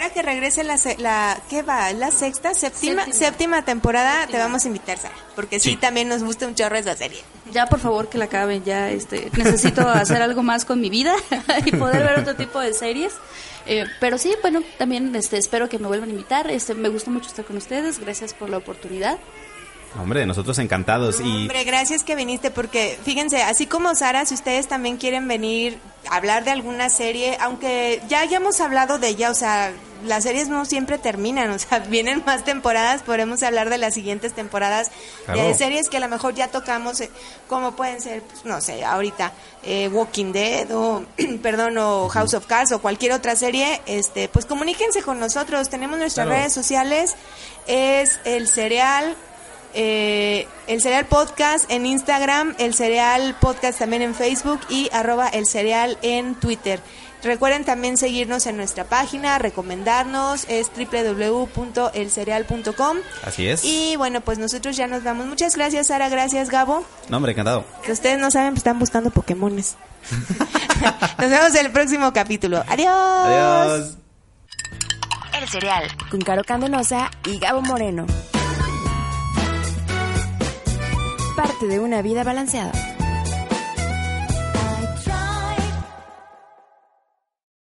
Speaker 2: Ah, ahora que regrese la, se- la ¿qué va? ¿La sexta? ¿Séptima?
Speaker 4: Séptima.
Speaker 2: Séptima temporada, te vamos a invitar, Sara, porque sí,
Speaker 3: Sí.
Speaker 2: también nos gusta un chorro esa serie.
Speaker 4: Ya por favor que la acaben, ya este, necesito hacer algo más con mi vida *laughs* y poder ver otro tipo de series. Eh, pero sí, bueno, también este, espero que me vuelvan a invitar. Este, me gusta mucho estar con ustedes, gracias por la oportunidad.
Speaker 3: Hombre, nosotros encantados y
Speaker 2: Hombre, gracias que viniste porque fíjense, así como Sara, si ustedes también quieren venir a hablar de alguna serie, aunque ya hayamos hablado de ella, o sea, las series no siempre terminan, o sea, *laughs* vienen más temporadas, podemos hablar de las siguientes temporadas
Speaker 3: Claro.
Speaker 2: de series que a lo mejor ya tocamos, eh, como pueden ser, pues, no sé, ahorita eh, Walking Dead o, *clears throat* perdón, o House of Cards o cualquier otra serie, este, pues comuníquense con nosotros, tenemos nuestras
Speaker 3: Claro.
Speaker 2: redes sociales, es el cereal eh, el Cereal Podcast en Instagram, el Cereal Podcast también en Facebook y arroba el Cereal en Twitter. Recuerden también seguirnos en nuestra página, recomendarnos, es www.elcereal.com.
Speaker 3: así es.
Speaker 2: Y bueno, pues nosotros ya nos vamos. Muchas gracias, Sara, gracias, Gabo.
Speaker 3: No, hombre, encantado.
Speaker 2: Que ustedes no saben, pues están buscando Pokémones. *laughs* nos vemos en el próximo capítulo. Adiós.
Speaker 3: Adiós.
Speaker 1: El cereal con Caro Candenosa y Gabo Moreno. Parte de una vida balanceada.